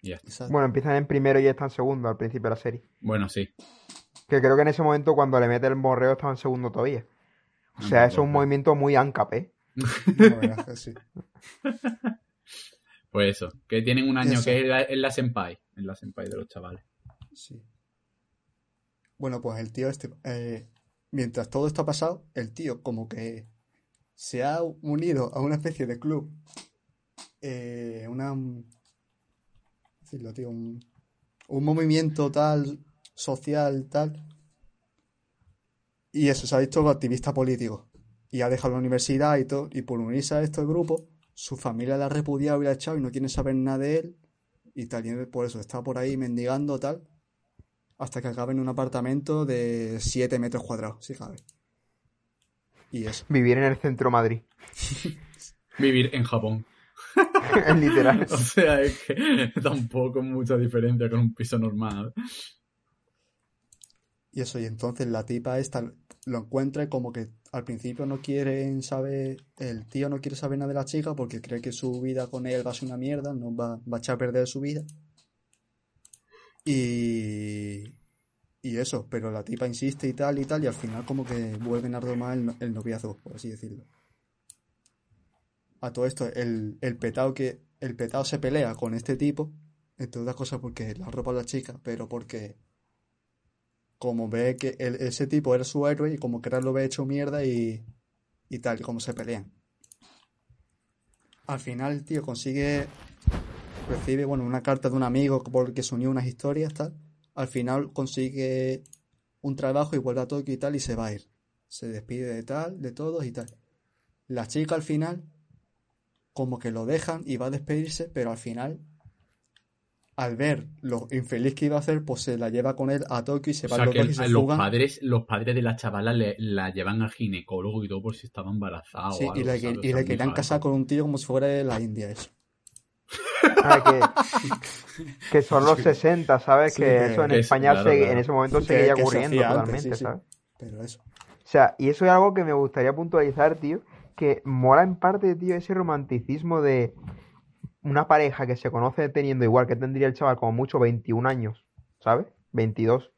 Y ya está. Bueno, empiezan en primero y están en segundo al principio de la serie. Bueno, sí. Que creo que en ese momento cuando le mete el morreo estaba en segundo todavía. O sea, es un movimiento muy ANCAP, ¿eh? La verdad es que sí. Pues eso, que tienen un año Eso. que es la, es la senpai, es la senpai de los chavales. Sí. Bueno, pues el tío este, eh, mientras todo esto ha pasado, el tío como que se ha unido a una especie de club, eh, una, decirlo, tío, un, un movimiento tal, social, tal, y eso, se ha visto activista político, y ha dejado la universidad y todo, y por unirse a este grupo, su familia la ha repudiado y la ha echado y no quieren saber nada de él, y tal, y por eso está por ahí mendigando tal, hasta que acabe en un apartamento de 7 metros cuadrados, si cabe. Y eso. Vivir en el centro de Madrid. Vivir en Japón. es literal. O sea, es que tampoco mucha diferencia con un piso normal. Y eso, y entonces la tipa esta lo encuentra y como que al principio no quieren saber, el tío no quiere saber nada de la chica porque cree que su vida con él va a ser una mierda, no va, va a echar a perder su vida. Y, y eso, pero la tipa insiste y tal y tal, y al final como que vuelven a retomar el, el noviazgo, por así decirlo. A todo esto, el, el petao que, el petao se pelea con este tipo, entre otras cosas porque la ropa a la chica, pero porque como ve que ese tipo era su héroe y como que lo ve hecho mierda y, y tal, y como se pelean. Al final tío consigue, recibe, bueno, una carta de un amigo porque se unió unas historias, tal. Al final consigue un trabajo y vuelve a Tokio y tal y se va a ir. Se despide de tal, de todos y tal. La chica al final, como que lo dejan y va a despedirse, pero al final, al ver lo infeliz que iba a hacer, pues se la lleva con él a Tokio y se O van sea, los que dos y se los fugan. padres, los padres de la chavala le- la llevan al ginecólogo y todo por si estaba embarazada Sí, o algo, y le, y sea, le querían casar con un tío como si fuera de la India, eso. Ah, que, que son los 60, ¿sabes? Sí, que eso en que es- España claro, se- claro. en ese momento Que- seguía se ocurriendo antes, totalmente, sí, sí. ¿sabes? Pero eso. O sea, y eso es algo que me gustaría puntualizar, tío, que mola en parte, tío, ese romanticismo de una pareja que se conoce teniendo igual que tendría el chaval como mucho 21 años, ¿sabes? 22.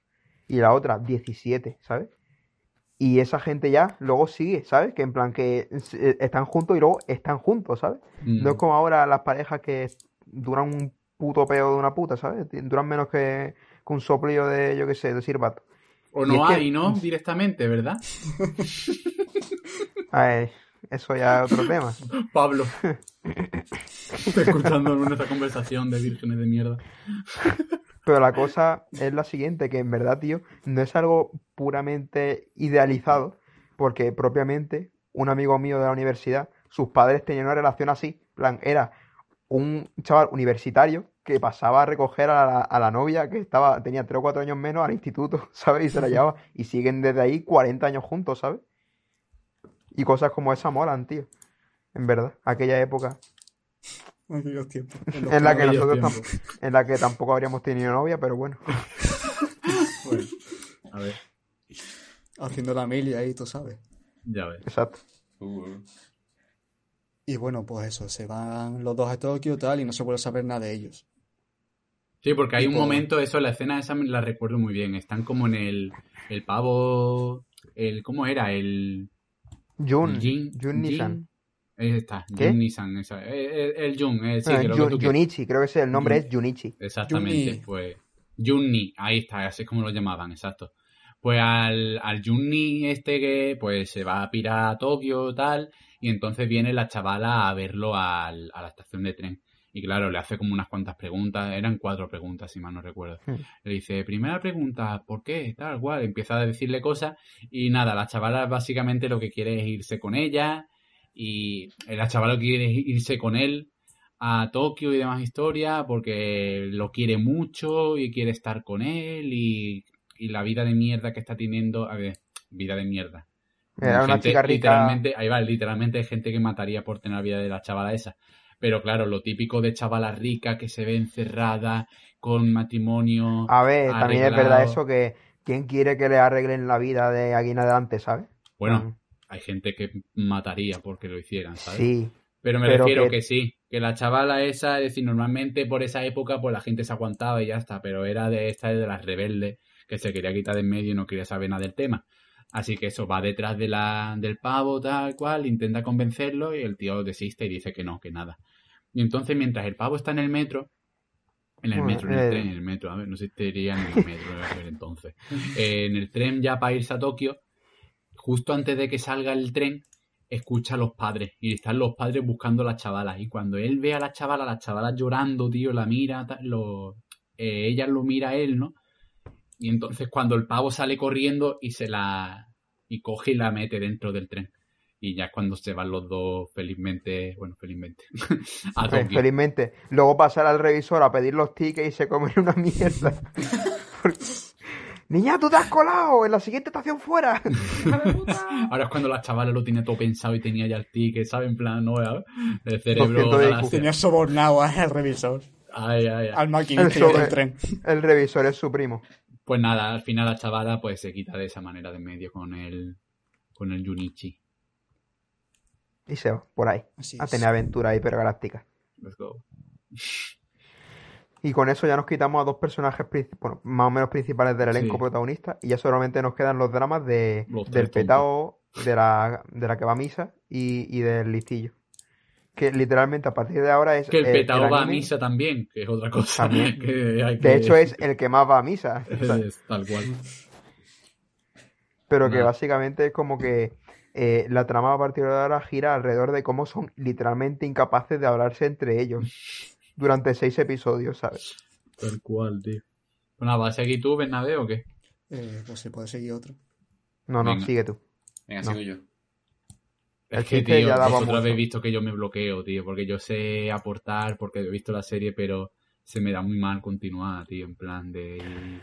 Y la otra 17, ¿sabes? Y esa gente ya luego sigue, ¿sabes? Que en plan que eh, están juntos y luego están juntos, ¿sabes? Mm. No es como ahora las parejas que duran un puto peo de una puta, ¿sabes? Duran menos que, que un soplillo de, yo qué sé, de sirbato. O no que- hay, ¿no? Directamente, ¿verdad? Ay, eso ya es otro tema. Pablo. Estoy escuchando nuestra conversación de vírgenes de mierda. Pero la cosa es la siguiente, que en verdad, tío, no es algo puramente idealizado, porque propiamente un amigo mío de la universidad, sus padres tenían una relación así, plan, era un chaval universitario que pasaba a recoger a la, a la novia que estaba, tenía 3 o 4 años menos al instituto, ¿sabes? Y se la llevaba, y siguen desde ahí 40 años juntos, ¿sabes? Y cosas como esa molan, tío. En verdad, aquella época Aquellos tiempos. En la que nosotros tiempos. tam- en la que tampoco habríamos tenido novia, pero bueno. Bueno, a ver, haciendo la mili ahí, tú sabes. ya ves. Exacto. Uh, Y bueno, pues eso, se van los dos a Tokio tal y no se vuelve a saber nada de ellos. Sí, porque hay un momento, eso, la escena esa me la recuerdo muy bien. Están como en el, el pavo, el, ¿cómo era? El Jun, Jin, Jun Nissan. Ahí está, ¿Qué? Jun Nissan, esa, eh, eh, el, Jun, eh, sí, Ah, que tú. Junichi, creo que ese, el nombre Jun. es Junichi. Exactamente, pues. Junni, ahí está, así es como lo llamaban, exacto. Pues al, al Junni este que pues se va a pirar a Tokio tal, y entonces viene la chavala a verlo al- a la estación de tren. Y claro, le hace como unas cuantas preguntas, eran cuatro preguntas si mal no recuerdo. Hmm. Le dice, primera pregunta, ¿por qué? Tal cual, empieza a decirle cosas y nada, la chavala básicamente lo que quiere es irse con ella y la chavala quiere irse con él a Tokio y demás historias porque lo quiere mucho y quiere estar con él y, y la vida de mierda que está teniendo, a ver, vida de mierda. Era una Gente, chica rica. Literalmente, ahí va, literalmente hay gente que mataría por tener la vida de la chavala esa. Pero claro, lo típico de chavala rica que se ve encerrada con matrimonio. A ver, también es verdad eso que ¿quién quiere que le arreglen la vida de aquí en adelante, ¿sabes? Bueno, hay gente que mataría porque lo hicieran, ¿sabes? Sí, Pero me pero refiero que- que... sí, que la chavala esa, es decir, normalmente por esa época pues la gente se aguantaba y ya está, pero era de esta de las rebeldes que se quería quitar de en medio y no quería saber nada del tema. Así que eso va detrás de la, del pavo tal cual, intenta convencerlo y el tío desiste y dice que no, que nada. Y entonces mientras el pavo está en el metro, en el metro, en el eh. tren, en el metro, a ver, no sé si en el metro a ver, entonces. Eh, en el tren ya para irse a Tokio, justo antes de que salga el tren, escucha a los padres y están los padres buscando a la chavala y cuando él ve a la chavala, la chavala llorando, tío, la mira, tal, lo, eh, ella lo mira a él, ¿no? Y entonces cuando el pavo sale corriendo y se la y coge y la mete dentro del tren. Y ya es cuando se van los dos felizmente, bueno, felizmente, a Tokio. felizmente. Luego pasar al revisor a pedir los tickets y se comen una mierda. Porque- Niña, tú te has colado en la siguiente estación fuera. Ahora es cuando la chavala lo tiene todo pensado y tenía ya el ticket, ¿sabes? En plan, no, el cerebro 200 de galaxia. Tenía sobornado al revisor, Ay, ay, ay. al maquinista del tren. El revisor es su primo. Pues nada, al final la chavala pues se quita de esa manera de en medio con el con el Junichi. Y se va por ahí. Así A es. tener aventuras hipergalácticas. Let's go. Y con eso ya nos quitamos a dos personajes bueno, más o menos principales del elenco Sí. protagonista. Y ya solamente nos quedan los dramas de, Los del petao, de la, de la que va a misa y, y del listillo. Que literalmente a partir de ahora es. Que el el- petao el va a misa también, que es otra cosa. También. que hay que- De hecho, es el que más va a misa. es tal cual. Pero que básicamente es como que eh, la trama a partir de ahora gira alrededor de cómo son literalmente incapaces de hablarse entre ellos durante seis episodios, ¿sabes? Tal cual, tío. Bueno, ¿vas a seguir tú, Bernabé, o qué? Eh, pues se puede seguir otro. No, no, Venga. sigue tú. Venga, No. sigo yo. Es que, tío, ya daba vosotros mucho. habéis visto que yo me bloqueo, tío, porque yo sé aportar, porque he visto la serie, pero se me da muy mal continuar, tío, en plan de...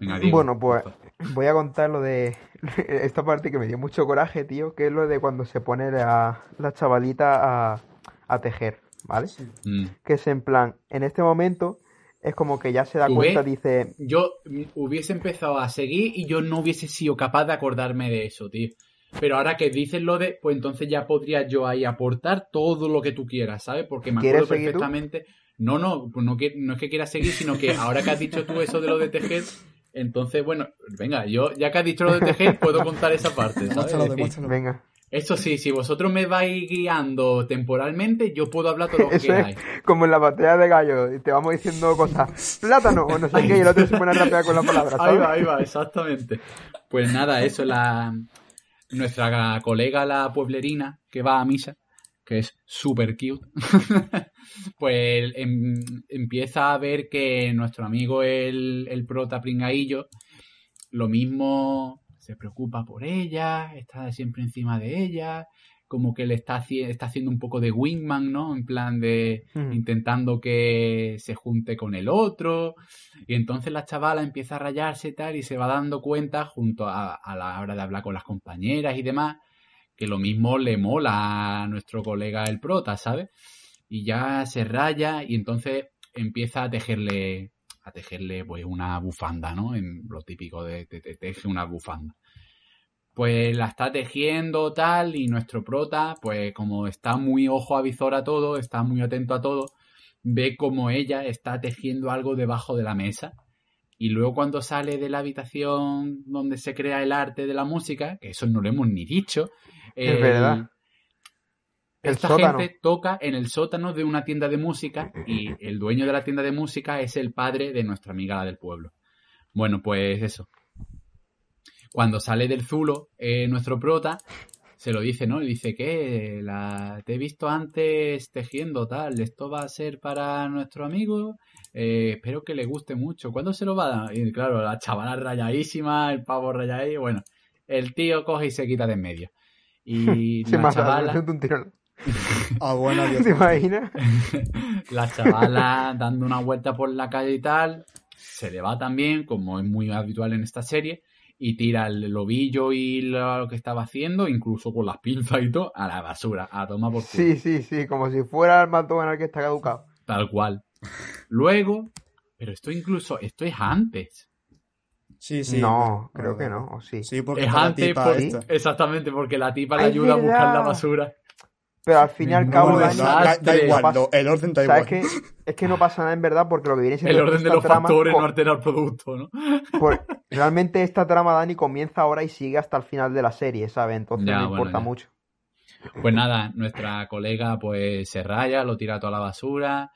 Venga, Diego, Bueno, pues voy a contar lo de esta parte que me dio mucho coraje, tío, que es lo de cuando se pone la, la chavalita a, a tejer, ¿vale? Mm. Que es en plan, en este momento es como que ya se da ¿Tú cuenta, ves? dice, Yo hubiese empezado a seguir y yo no hubiese sido capaz de acordarme de eso, tío. Pero ahora que dices lo de, pues entonces ya podría yo ahí aportar todo lo que tú quieras, ¿sabes? Porque me ¿Quieres acuerdo tú? perfectamente. No, no, pues no, que- no es que quiera seguir, sino que ahora que has dicho tú eso de lo de tejer, entonces, bueno, venga, yo ya que has dicho lo de tejer, puedo contar esa parte, ¿sabes? Demuéstralo, demuéstralo. venga, Eso sí, si vosotros me vais guiando temporalmente, yo puedo hablar todo lo que queráis. como en la batalla de gallos, y te vamos diciendo cosas, plátano, o no sé qué, y el otro se pone rápida con la palabra, Ahí ¿sabes? va, ahí va, exactamente. Pues nada, eso, la nuestra colega la pueblerina que va a misa, que es súper cute, pues em- empieza a ver que nuestro amigo el, el prota pringaillo, lo mismo se preocupa por ella, está siempre encima de ella, como que le está, haci- está haciendo un poco de wingman, ¿no? En plan de intentando que se junte con el otro. Y entonces la chavala empieza a rayarse y tal y se va dando cuenta junto a, a la hora de hablar con las compañeras y demás que lo mismo le mola a nuestro colega el prota, ¿sabes? Y ya se raya y entonces empieza a tejerle a tejerle pues una bufanda, ¿no? En lo típico de te, te teje una bufanda. Pues la está tejiendo tal y nuestro prota, pues como está muy ojo a visor a todo, está muy atento a todo, ve como ella está tejiendo algo debajo de la mesa. Y luego cuando sale de la habitación donde se crea el arte de la música, que eso no lo hemos ni dicho, Es verdad. Esta sótano. gente toca en el sótano de una tienda de música y el dueño de la tienda de música es el padre de nuestra amiga la del pueblo. Bueno, pues eso. Cuando sale del zulo, eh, nuestro prota se lo dice, ¿no? Y dice que la te he visto antes tejiendo tal, esto va a ser para nuestro amigo, eh, espero que le guste mucho. ¿Cuándo se lo va a dar? Y claro, la chavala rayadísima, el pavo rayadísimo, bueno, el tío coge y se quita de en medio. Y Se la mata, chavala, un tiro. Ah, bueno, Dios. ¿Te imaginas? la chavala dando una vuelta por la calle y tal, se le va también, como es muy habitual en esta serie, y tira el ovillo y lo que estaba haciendo, incluso con las pinzas y todo, a la basura, a tomar por culo. Sí, sí, sí, como si fuera el McDonald's que está caducado. Tal cual. Luego, pero esto incluso, esto es antes. Sí, sí. no, creo que no, o sí. Sí, porque Es está la antes, tipa por- esta. exactamente, porque la tipa le Ay, ayuda a buscar la basura. Pero al fin y al cabo, da, igual, el orden da ¿Sabes igual. qué? Es que no pasa nada en verdad porque lo que viene El siendo orden de los trama factores no altera el producto, ¿no? por- realmente esta trama, Dani, comienza ahora y sigue hasta el final de la serie, ¿sabes? Entonces Ya, no bueno, importa ya. mucho. Pues nada, nuestra colega pues se raya, lo tira a toda la basura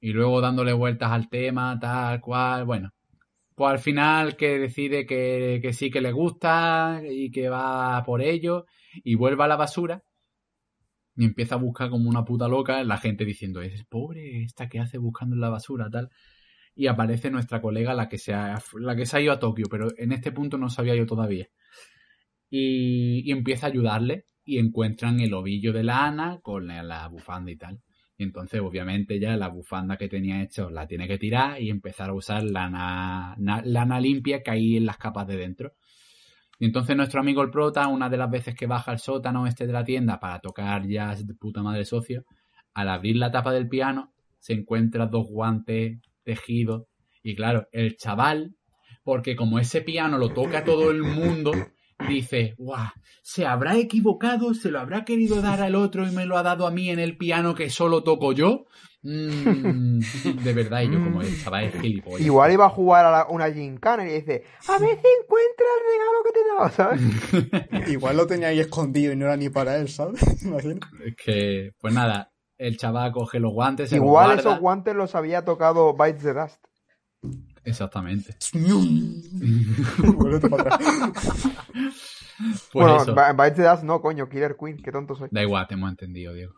y luego dándole vueltas al tema, tal cual, bueno. Pues al final que decide que, que sí que le gusta y que va por ello y vuelve a la basura y empieza a buscar como una puta loca, la gente diciendo, es pobre esta que hace buscando en la basura, tal. Y aparece nuestra colega, la que se ha, la que se ha ido a Tokio, pero en este punto no sabía yo todavía. Y, y empieza a ayudarle y encuentran el ovillo de la Ana con la, bufanda y tal. Y entonces, obviamente, ya la bufanda que tenía hecho la tiene que tirar y empezar a usar lana, na- lana limpia que hay en las capas de dentro. Y entonces nuestro amigo el prota, una de las veces que baja al sótano este de la tienda para tocar jazz de puta madre socio, al abrir la tapa del piano, se encuentra dos guantes tejidos. Y claro, el chaval, porque como ese piano lo toca todo el mundo, dice, guau, se habrá equivocado, se lo habrá querido dar al otro y me lo ha dado a mí en el piano que solo toco yo. Mm, de verdad, y yo como el chaval es gilipollas. Igual iba a jugar a la- una gincana y dice, a ver si encuentra el regalo que te he dado, ¿sabes? Igual lo tenía ahí escondido y no era ni para él, ¿sabes? Imagino. Es que, pues nada, el chaval coge los guantes, se Igual los esos guantes los había tocado Bites the Dust. Exactamente. Pues bueno, eso. Bi- Bites the Dust no, coño, Killer Queen, qué tonto soy. Da igual, te hemos entendido, Diego.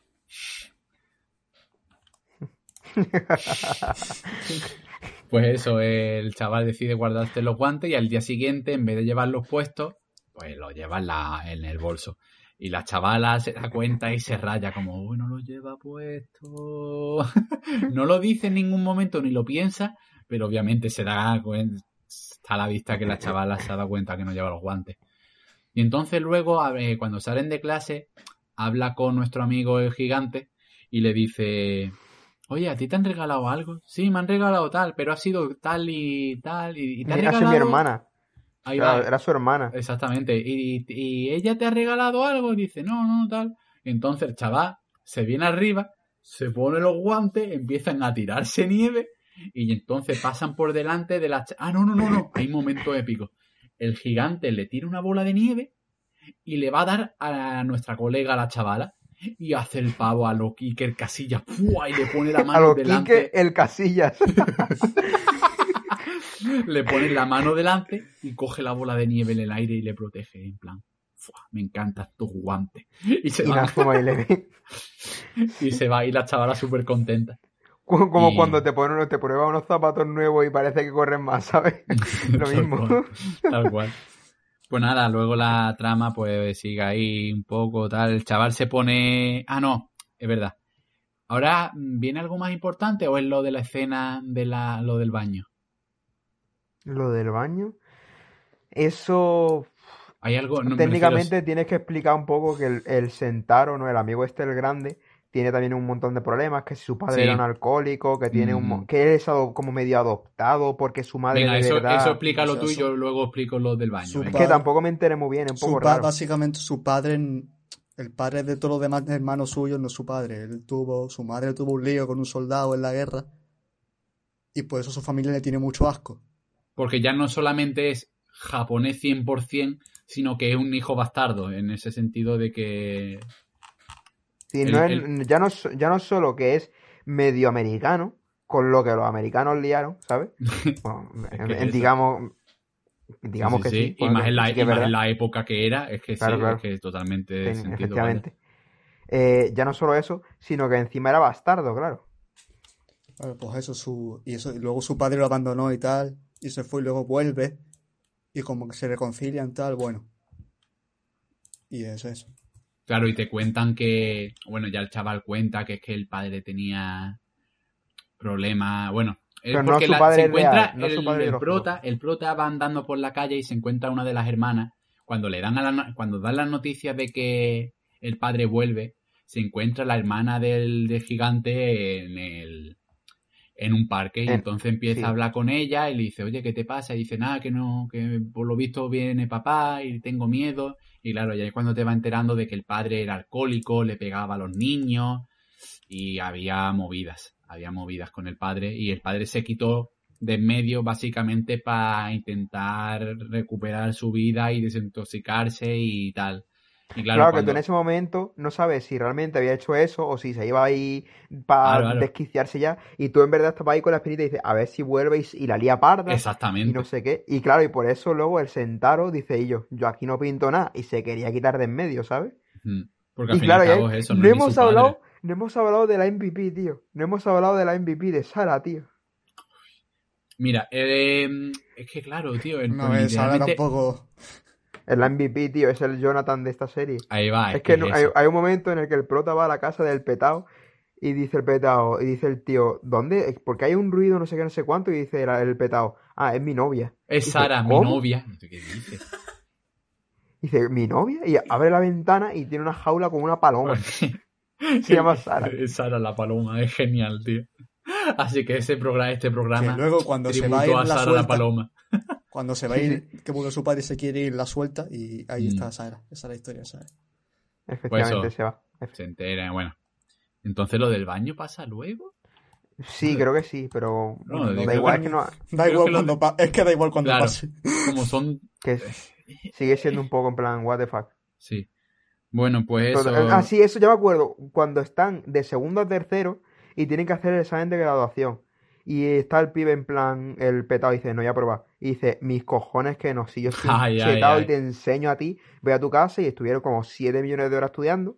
Pues eso, el chaval decide guardarse los guantes y al día siguiente, en vez de llevarlos puestos, pues los lleva en, en el bolso. Y la chavala se da cuenta y se raya como, uy, no lo lleva puesto. no lo dice en ningún momento ni lo piensa, pero obviamente se da cuenta, está a la vista que la chavala se ha dado cuenta que no lleva los guantes. Y entonces luego, cuando salen de clase, habla con nuestro amigo el gigante y le dice, oye, ¿a ti te han regalado algo? Sí, me han regalado tal, pero ha sido tal y tal. Y, y te Era regalado... mi hermana, Ahí era, va. era su hermana. Exactamente. ¿Y, y ella te ha regalado algo? Y dice, no, no, tal. Entonces el chaval se viene arriba, se pone los guantes, empiezan a tirarse nieve y entonces pasan por delante de la... Ah, no, no, no, no. Hay un momento épico. El gigante le tira una bola de nieve y le va a dar a nuestra colega, la chavala, y hace el pavo a lo Kiker Casillas ¡fua! y le pone la A mano lo delante. El Casillas. le pone la mano delante y coge la bola de nieve en el aire y le protege. En plan, "Fua, me encantan tus guantes. Y se, y va, Nazuma Eleven. y se va y la chavala súper contenta. Como Y- cuando te ponen, te pruebas unos zapatos nuevos y parece que corren más, ¿sabes? Lo Tal mismo. cual, Tal cual. Pues nada, luego la trama pues sigue ahí un poco, tal. El chaval se pone... Ah, no, es verdad. Ahora, ¿viene algo más importante o es lo de la escena de la, lo del baño? Lo del baño. Eso Hay algo... no, me refiero- técnicamente tienes que explicar un poco que el, el Sentaro, ¿no? El amigo este, el grande, tiene también un montón de problemas, que si su padre Sí. era un alcohólico, que tiene un Mm. que él es como medio adoptado porque su madre Venga, de eso, verdad. eso explícalo o sea, tú y su- yo luego explico lo del baño. Es que tampoco me enteré muy bien, es un poco raro. básicamente su padre, el padre de todos los demás hermanos suyos, no es su padre. Él tuvo, su madre tuvo un lío con un soldado en la guerra y por eso su familia le tiene mucho asco. Porque ya no solamente es japonés 100%, sino que es un hijo bastardo, en ese sentido de que... Sí, el- no es- el- ya, no, ya no solo que es medio americano, con lo que los americanos liaron, ¿sabes? Bueno, Es en- que en- eso. digamos digamos que sí. Y más, en la, y más en la época que era, es que Claro, sí, claro. es que totalmente Ten- sentido. efectivamente. Eh, ya no solo eso, sino que encima era bastardo, claro. Bueno, pues eso, su, y eso, y luego su padre lo abandonó y tal, y se fue y luego vuelve, y como que se reconcilian tal, bueno. Y es eso. Claro, y te cuentan que, bueno, ya el chaval cuenta que es que el padre tenía problemas, bueno, no porque la- padre se encuentra real, no su el, padre el prota, el prota va andando por la calle y se encuentra una de las hermanas, cuando le dan a la cuando dan las noticias de que el padre vuelve, se encuentra la hermana del, del gigante en el en un parque y En- entonces empieza sí. a hablar con ella y le dice, oye, ¿qué te pasa? Y dice, nada, que no, que por lo visto viene papá y tengo miedo. Y claro, ya es cuando te va enterando de que el padre era alcohólico, le pegaba a los niños y había movidas, había movidas con el padre y el padre se quitó de en medio básicamente para intentar recuperar su vida y desintoxicarse y tal. Y claro, Claro, que tú en ese momento no sabes si realmente había hecho eso o si se iba ahí para Claro, claro. desquiciarse ya y tú en verdad estabas ahí con la espinita y dices, a ver si vuelve y, y la lía parda y Exactamente. no sé qué. Y claro, y por eso luego el Sentaro dice, y yo, yo aquí no pinto nada y se quería quitar de en medio, ¿sabes? Mm. Porque al Y claro, y cabo eso, no hemos padre. hablado, no hemos hablado de la MVP, tío. No hemos hablado de la MVP de Sara, tío. Mira, eh, es que claro, tío, el, No es, ahora literalmente- tampoco. El MVP, tío, es el Jonathan de esta serie. Ahí va, Es que es no- hay, un momento en el que el prota va a la casa del petao y dice el petao, y dice el tío, ¿dónde? Porque hay un ruido, no sé qué, no sé cuánto, y dice el, el petao, ah, es mi novia. Es dice, Sara, mi novia. Qué dice. Dice, ¿mi novia? Y abre la ventana y tiene una jaula con una paloma. Se llama Sara. Es Sara la paloma, es genial, tío. Así que ese programa, este programa, Que luego cuando se va a ir a la Sara la suelta, paloma. Cuando se va a ir, que porque su padre se quiere ir la suelta y ahí Mm. está Sara. Esa es la historia, ¿sabes? Efectivamente Pues eso. se va. Se entera, bueno. Entonces lo del baño pasa luego. Sí, creo que sí, pero No, da digo igual, que- no, Da igual que lo- cuando pa- es que da igual cuando Claro. pase. Como son. que es- sigue siendo un poco en plan, what the fuck. Sí. Bueno, pues eso. Ah, sí, eso ya me acuerdo. Cuando están de segundo a tercero y tienen que hacer el examen de graduación. Y está el pibe en plan, el petado dice, no voy a probar. Y dice, mis cojones que no, si yo estoy Ay, chetado ay. y te enseño a ti, voy a tu casa y estuvieron como 7 millones de horas estudiando.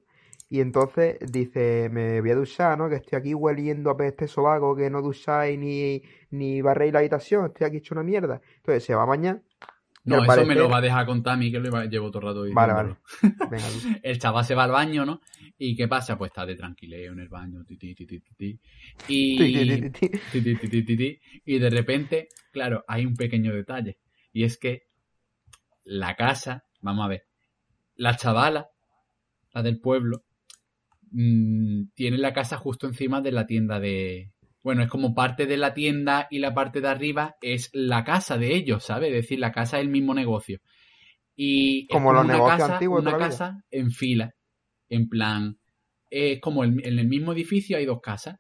Y entonces dice, me voy a duchar, ¿no? Que estoy aquí hueliendo a peste sobaco, que no ducháis ni, ni barréis la habitación, estoy aquí hecho una mierda. Entonces se va a bañar. y No, eso me lo va a dejar contar a mí, que lo llevo todo el rato Vale, vale. Venga. El chaval se va al baño, ¿no? ¿Y qué pasa? Pues está de tranquileo en el baño. ti, ti, ti. Y... De repente, claro, hay un pequeño detalle. Y es que la casa, vamos a ver, la chavala, la del pueblo, mm, tiene la casa justo encima de la tienda de... Bueno, es como parte de la tienda y la parte de arriba es la casa de ellos, ¿sabes? Es decir, la casa es el mismo negocio. Y es Como los una negocios casa, antiguos una casa en fila. En plan, es como el- en el mismo edificio hay dos casas.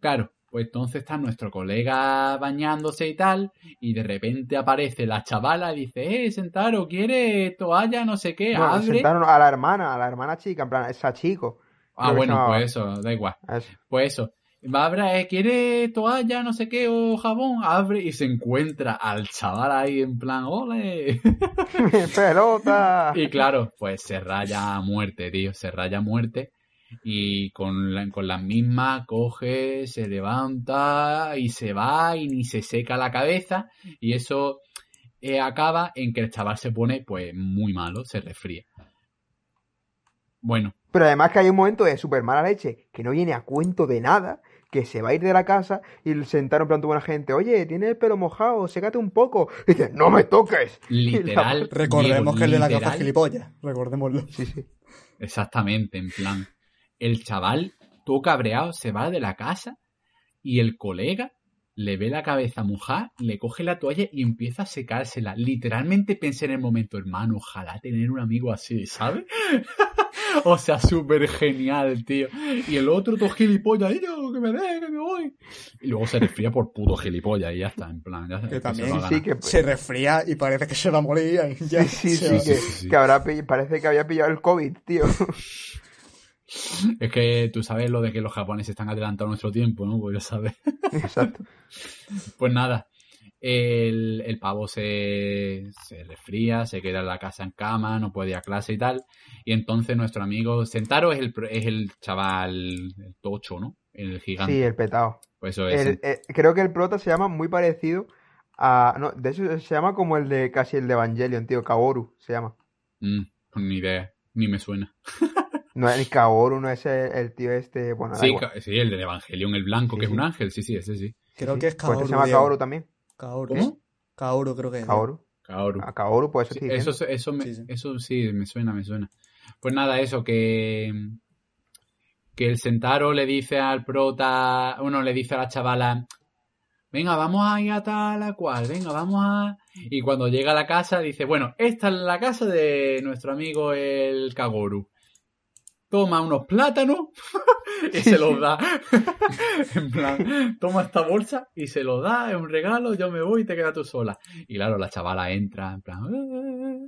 Claro, pues entonces está nuestro colega bañándose y tal, y de repente aparece la chavala y dice, eh, Sentaro, ¿quiere toalla? No sé qué, No, abre. sentaron a la hermana, a la hermana chica, en plan, esa chico. Ah, bueno, pues eso, da igual. Eso. Pues eso. Barbara, eh, ¿quiere toalla, no sé qué, o jabón? Abre y se encuentra al chaval ahí en plan, ¡ole! ¡Pelota! Y claro, pues se raya a muerte, tío, se raya a muerte. Y con, la- con las mismas coge, se levanta y se va y ni se seca la cabeza. Y eso eh, acaba en que el chaval se pone pues muy malo, se resfría. Bueno, Pero además que hay un momento de super mala leche que no viene a cuento de nada, que se va a ir de la casa y el sentaron en plan tu buena gente, oye, tienes el pelo mojado, sécate un poco. Y dice, no me toques. La- literal. Recordemos Diego, que el de la literal, gafa gilipollas. Recordémoslo. Sí, sí. Exactamente, en plan. El chaval, todo cabreado, se va de la casa y el colega le ve la cabeza mojada, le coge la toalla y empieza a secársela. Literalmente pensé en el momento, hermano, ojalá tener un amigo así, ¿sabes? o sea, súper genial, tío. Y el otro, todo gilipollas, y yo, que me deje, que me voy. Y luego se resfría por puto gilipollas y ya está, en plan, ya Que se también a Sí, que, Se resfría y parece que se va a morir. ya sí, sí, se sí, que, sí, sí. que habrá pill- parece que había pillado el COVID, tío. Es que tú sabes lo de que los japoneses están adelantados a nuestro tiempo, ¿no? Pues ya sabes. Exacto. Pues nada, el, el pavo se, se resfría, se queda en la casa en cama, no puede ir a clase y tal. Y entonces nuestro amigo Sentaro es el, es el chaval, el tocho, ¿no? El gigante. Sí, el petado. Pues eso es. El- eh, creo que el prota se llama muy parecido a... No, de hecho se llama como el de casi el de Evangelion, tío. Kaoru se llama. Mm, ni idea. Ni me suena. No, el Kaoru no es el, el tío este. Bueno, Sí, sí, el del Evangelion, el blanco, Sí, que es un ángel. Sí, sí, ese sí. Creo Sí, que es. Pues Kaoru. este se llama. Kaoru también. Kaoru. ¿Cómo? Kaoru creo que es. Kaoru. Kaoru. A Kaoru, pues eso Sí, eso, eso, me, Sí, sí. eso sí, me suena, me suena. Pues nada, eso, que, que el Sentaro le dice al prota, uno le dice a la chavala, venga, vamos a ir a tal a cual, venga, vamos a... Y cuando llega a la casa dice, bueno, esta es la casa de nuestro amigo el Kagoru. Toma unos plátanos y se los da. en plan, toma esta bolsa y se los da, es un regalo, yo me voy y te quedas tú sola. Y claro, la chavala entra en plan... "Ah",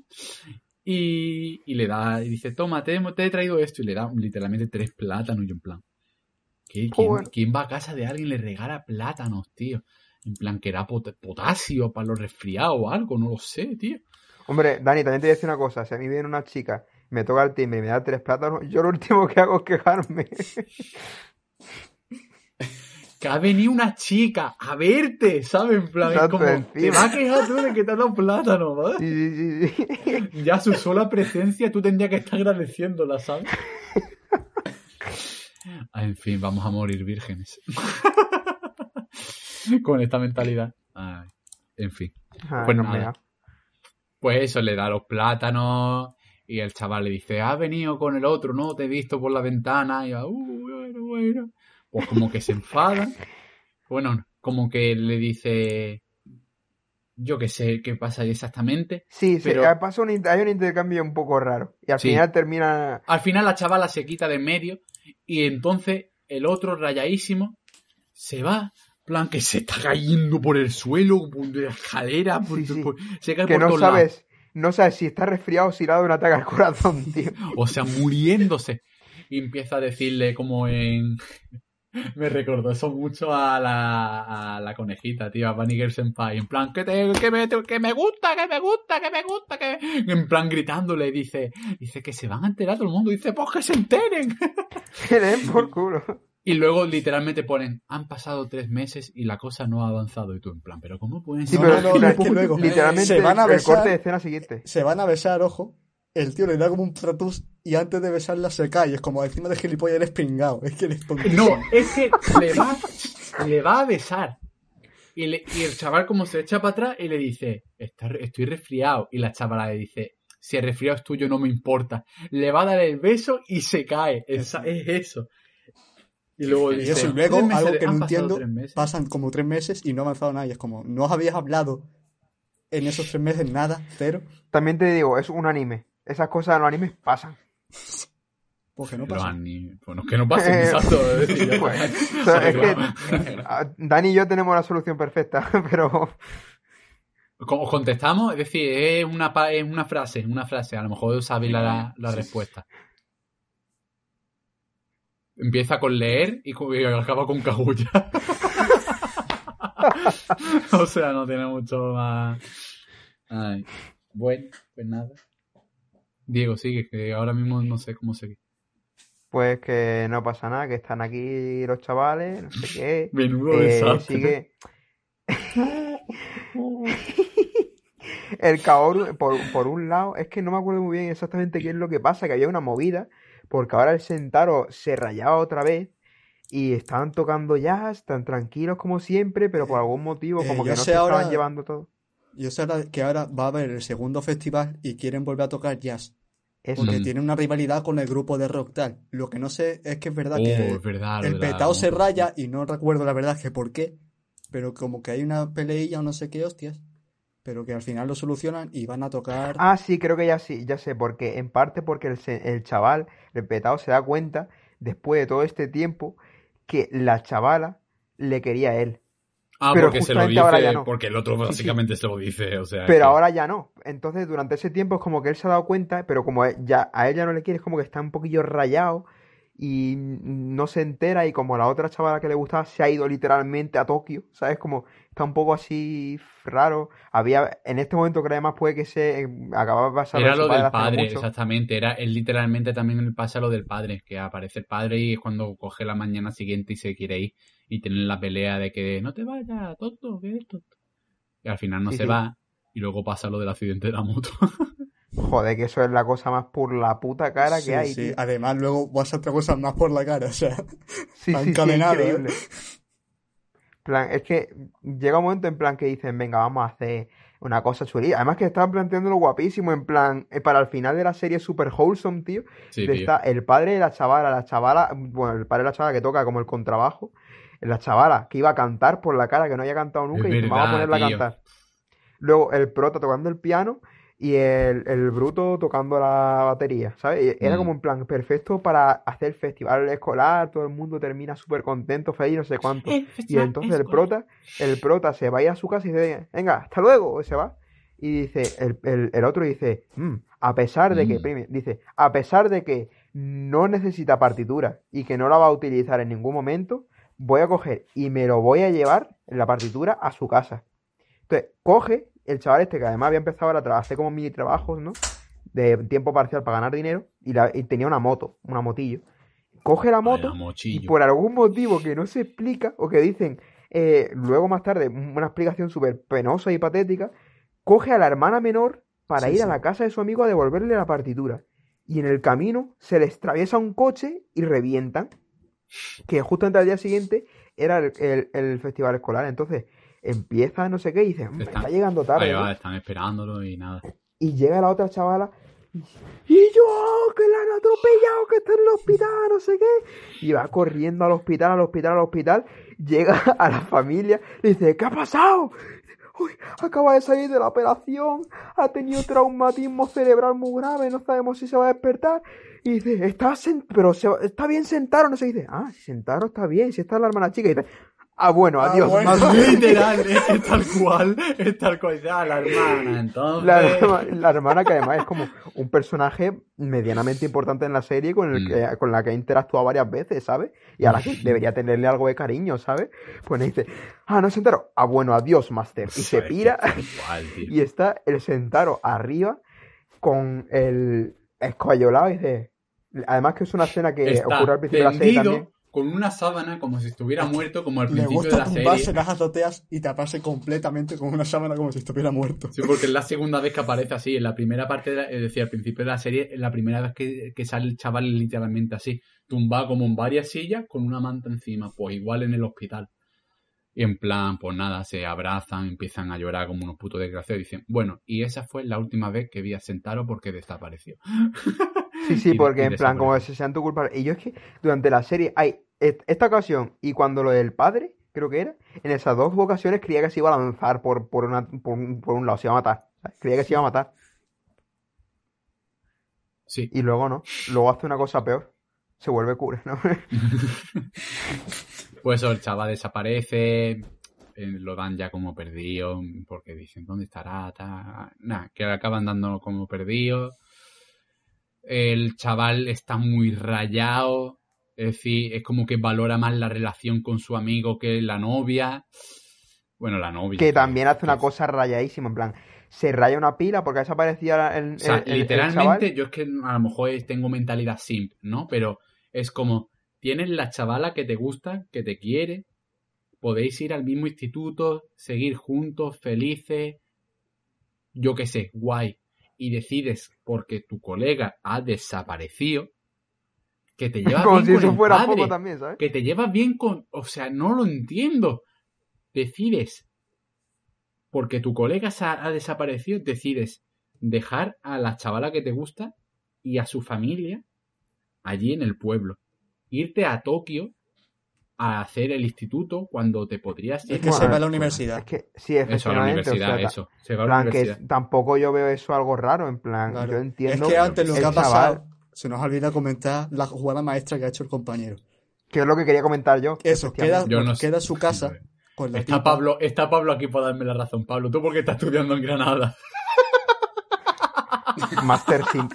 Y, y le da, y dice, toma, te, he- te he traído esto. Y le da literalmente tres plátanos. Y yo en plan, ¿qué? ¿Quién, quién va a casa de alguien y le regala plátanos, tío? En plan, que era pot- potasio para los resfriados o algo, no lo sé, tío. Hombre, Dani, también te voy a decir una cosa. Si a mí viene una chica, me toca el timbre y me da tres plátanos, yo lo último que hago es quejarme. Que ha venido una chica a verte, ¿sabes? En plan, es como, te encima. va a quejar tú de que te ha dado plátano, ¿vale? Sí, sí, sí. Ya su sola presencia tú tendrías que estar agradeciéndola, ¿sabes? Ah, En fin, vamos a morir vírgenes. Con esta mentalidad. Ay, en fin. Ah, Pues no nada. Pues eso, le da los plátanos y el chaval le dice, has venido con el otro, ¿no? Te he visto por la ventana. Y va, uh, bueno, bueno. Pues como que se enfadan. Bueno, como que le dice, yo qué sé qué pasa exactamente. Sí, sí, Pero- ah, pasa un, hay un intercambio un poco raro. Y al Sí. final termina. Al final la chavala se quita de en medio y entonces el otro rayadísimo se va, plan que se está cayendo por el suelo, por la escalera, por, Sí, sí. por- se cae Que por no todos lados. No sabes si está resfriado o si le ha dado un ataque al corazón, tío. O sea, muriéndose. Y empieza a decirle como en... Me recordó eso mucho a la, a la conejita, tío, a Bunny Girl Senpai. En plan, que, te, que, me, que me gusta, que me gusta, que me gusta, que... En plan, gritándole, dice, dice que se van a enterar todo el mundo. Dice, pues que se enteren. Que den por culo. Y luego literalmente ponen, han pasado tres meses y la cosa no ha avanzado. Y tú en plan, pero ¿cómo pueden Sí, No, pero no, es que luego literalmente se van a el besar. corte de escena siguiente. Se van a besar, ojo. El tío le da como un tratus y antes de besarla se cae. Es como encima de gilipollas eres pringado. Es que eres tonto. No, es que le va, le va a besar. Y, le- y el chaval como se echa para atrás y le dice, "Está re- estoy resfriado. Y la chavala le dice, si el resfriado es tuyo no me importa. Le va a dar el beso y se cae. Es eso. Y luego Y dice, eso, y luego, "Tres meses, algo que no entiendo, tres meses". pasan como tres meses y no ha avanzado nada. Y es como, no os habías hablado en esos tres meses nada, cero. También te digo, es un anime. Esas cosas en los animes pasan. Porque no Los pasa. ani- Bueno, que no pase, Eh, exacto. es Pues, está. o sea, es que Dani y yo tenemos la solución perfecta, pero Como contestamos, es decir, es una, es una frase, una frase. A lo mejor sabéis la, la Sí. respuesta. Empieza con leer y, acaba con cagulla. o sea, no tiene mucho más. Ay. Bueno, pues nada. Diego, sigue, que ahora mismo no sé cómo seguir. pues que no pasa nada, que están aquí los chavales, no sé qué. Menudo Eh, desastre. sigue. El Kaoru, por, por un lado, es que no me acuerdo muy bien exactamente qué es lo que pasa, que había una movida, porque ahora el Sentaro se rayaba otra vez y estaban tocando jazz, tan tranquilos como siempre, pero por algún motivo Eh, como que no se ahora- estaban llevando todo. Yo sé ahora que ahora va a haber el segundo festival y quieren volver a tocar jazz. Eso. Porque Mm. tienen una rivalidad con el grupo de rock tal. Lo que no sé es que es verdad Oh, que es verdad, el la petao se raya y no recuerdo la verdad que por qué. Pero como que hay una peleilla o no sé qué hostias. Pero que al final lo solucionan y van a tocar. Ah, sí, creo que ya sí, ya sé, porque en parte porque el, el chaval, el petado, se da cuenta, después de todo este tiempo, que la chavala le quería a él. Ah, Pero porque se lo dice, ya no. porque el otro Sí, sí. básicamente se lo dice, o sea. Pero que- ahora ya no. Entonces, durante ese tiempo es como que él se ha dado cuenta, pero como ya a ella no le quiere, es como que está un poquillo rayado y no se entera y como la otra chavala que le gustaba se ha ido literalmente a Tokio, ¿sabes? Como está un poco así raro. Había, en este momento creo además puede que se eh, acababa de pasar Era lo del padre, exactamente. Era, él literalmente también pasa lo del padre, que aparece el padre y es cuando coge la mañana siguiente y se quiere ir y tienen la pelea de que no te vayas, tonto, que es. Y al final no Sí, se sí. va y luego pasa lo del accidente de la moto. Joder, que eso es la cosa más por la puta cara que Sí, hay. sí. tío. Además, luego vas a otra cosa más por la cara, o sea, Sí, sí, ¿eh? increíble. plan, es que llega un momento en plan que dicen, venga, vamos a hacer una cosa chulilla. Además que estaban planteándolo guapísimo, en plan, eh, para el final de la serie super wholesome, tío. Sí, tío. está el padre de la chavala, la chavala, bueno, el padre de la chavala que toca como el contrabajo, la chavala que iba a cantar por la cara, que no había cantado nunca, Es y dice, vamos a verdad, ponerla a cantar. Luego el prota tocando el piano y el, el bruto tocando la batería, ¿sabes? Era Mm. como en plan perfecto para hacer festival escolar, todo el mundo termina súper contento, feliz, no sé cuánto. Y entonces el prota, el prota se va a ir a su casa y dice, venga, hasta luego, y se va. Y dice, el, el- el otro dice, "Mm, a pesar de que, Mm. dice, a pesar de que no necesita partitura y que no la va a utilizar en ningún momento, voy a coger y me lo voy a llevar la partitura a su casa. Entonces, coge el chaval este que además había empezado a hacer como mini trabajos, ¿no? De tiempo parcial para ganar dinero y, la- y tenía una moto, una motillo. Coge la moto y por algún motivo que no se explica o que dicen eh, luego más tarde una explicación súper penosa y patética, coge a la hermana menor para Sí, ir a la casa de su amigo a devolverle la partitura. Y en el camino se les atraviesa un coche y revientan. Que justamente al día siguiente era el, el- el festival escolar. Entonces empieza no sé qué y dice, "Mm, Están- está llegando tarde. Ahí ¿no?". va, están esperándolo y nada. Y llega la otra chavala y yo, que la han atropellado, que está en el hospital, no sé qué. Y va corriendo al hospital, al hospital, al hospital. Llega a la familia y dice, ¿qué ha pasado? Uy, acaba de salir de la operación, ha tenido traumatismo cerebral muy grave, no sabemos si se va a despertar. Y dice, está, pero se está bien sentado, no sé. Y dice, ah, si sentado está bien, si está la hermana chica. Y dice, ah, bueno, Ah, adiós. bueno. más Literal, es tal cual, es tal cual. Ya, la hermana, entonces. La, herma- la hermana que además es como un personaje medianamente importante en la serie con, el Mm. que, con la que ha interactuado varias veces, ¿sabes? Y a la que debería tenerle algo de cariño, ¿sabes? Pues le dice, ah, no Sentaro. Ah, bueno, adiós, Master. Y se pira tío. y está el Sentaro arriba con el escoyolado y dice... Además que es una escena que Está ocurre al principio de la serie también. Con una sábana como si estuviera muerto, como al principio de gusta la tumbarse en serie. las azoteas y taparse completamente con una sábana como si estuviera muerto. Sí, porque es la segunda vez que aparece así. En la primera parte, de la- es decir, al principio de la serie, es la primera vez que, que sale el chaval literalmente así, tumbado como en varias sillas con una manta encima, pues igual en el hospital. Y en plan, pues nada, se abrazan, empiezan a llorar como unos putos desgraciados y dicen, bueno, y esa fue la última vez que vi a Sentaro porque desapareció. Sí, sí, porque en plan, como se sean tu culpable. Y yo es que durante la serie hay esta ocasión y cuando lo del padre, creo que era, en esas dos ocasiones creía que se iba a lanzar por, por, una, por, un, por un lado, se iba a matar. Creía que se iba a matar. Sí, Y luego no. Luego hace una cosa peor. Se vuelve cura, ¿no? Pues el chaval desaparece, eh, lo dan ya como perdido, porque dicen, ¿dónde estará? Ta- Nada, que acaban dando como perdido. El chaval está muy rayado, es decir, es como que valora más la relación con su amigo que la novia. Bueno, la novia. que también hace una que- cosa rayadísima, en plan, se raya una pila porque ha desaparecido el, O sea, el- el- el literalmente, chaval. yo es que a lo mejor tengo mentalidad simp, ¿no? Pero es como, tienes la chavala que te gusta, que te quiere, podéis ir al mismo instituto, seguir juntos, felices, yo qué sé, guay. Y decides, porque tu colega ha desaparecido, que te llevas Como bien si con eso el fuera padre, poco también, ¿sabes? que te llevas bien con... O sea, no lo entiendo. Decides, porque tu colega ha desaparecido, decides dejar a la chavala que te gusta y a su familia allí en el pueblo. Irte a Tokio a hacer el instituto cuando te podrías Es ir que se va a la universidad. Es que sí, eso a la efectivamente. universidad, o sea, ta- eso. Se va a en la plan, que universidad. es- tampoco yo veo eso algo raro, en plan, Claro. yo entiendo Es que antes lo que ha chaval- pasado, se nos olvida comentar la jugada maestra que ha hecho el compañero. que es lo que quería comentar yo. Eso, queda. Yo no sé. queda su casa con la Está tipa. Pablo, está Pablo aquí para darme la razón. Pablo, ¿tú por qué estás estudiando en Granada? Master Simp.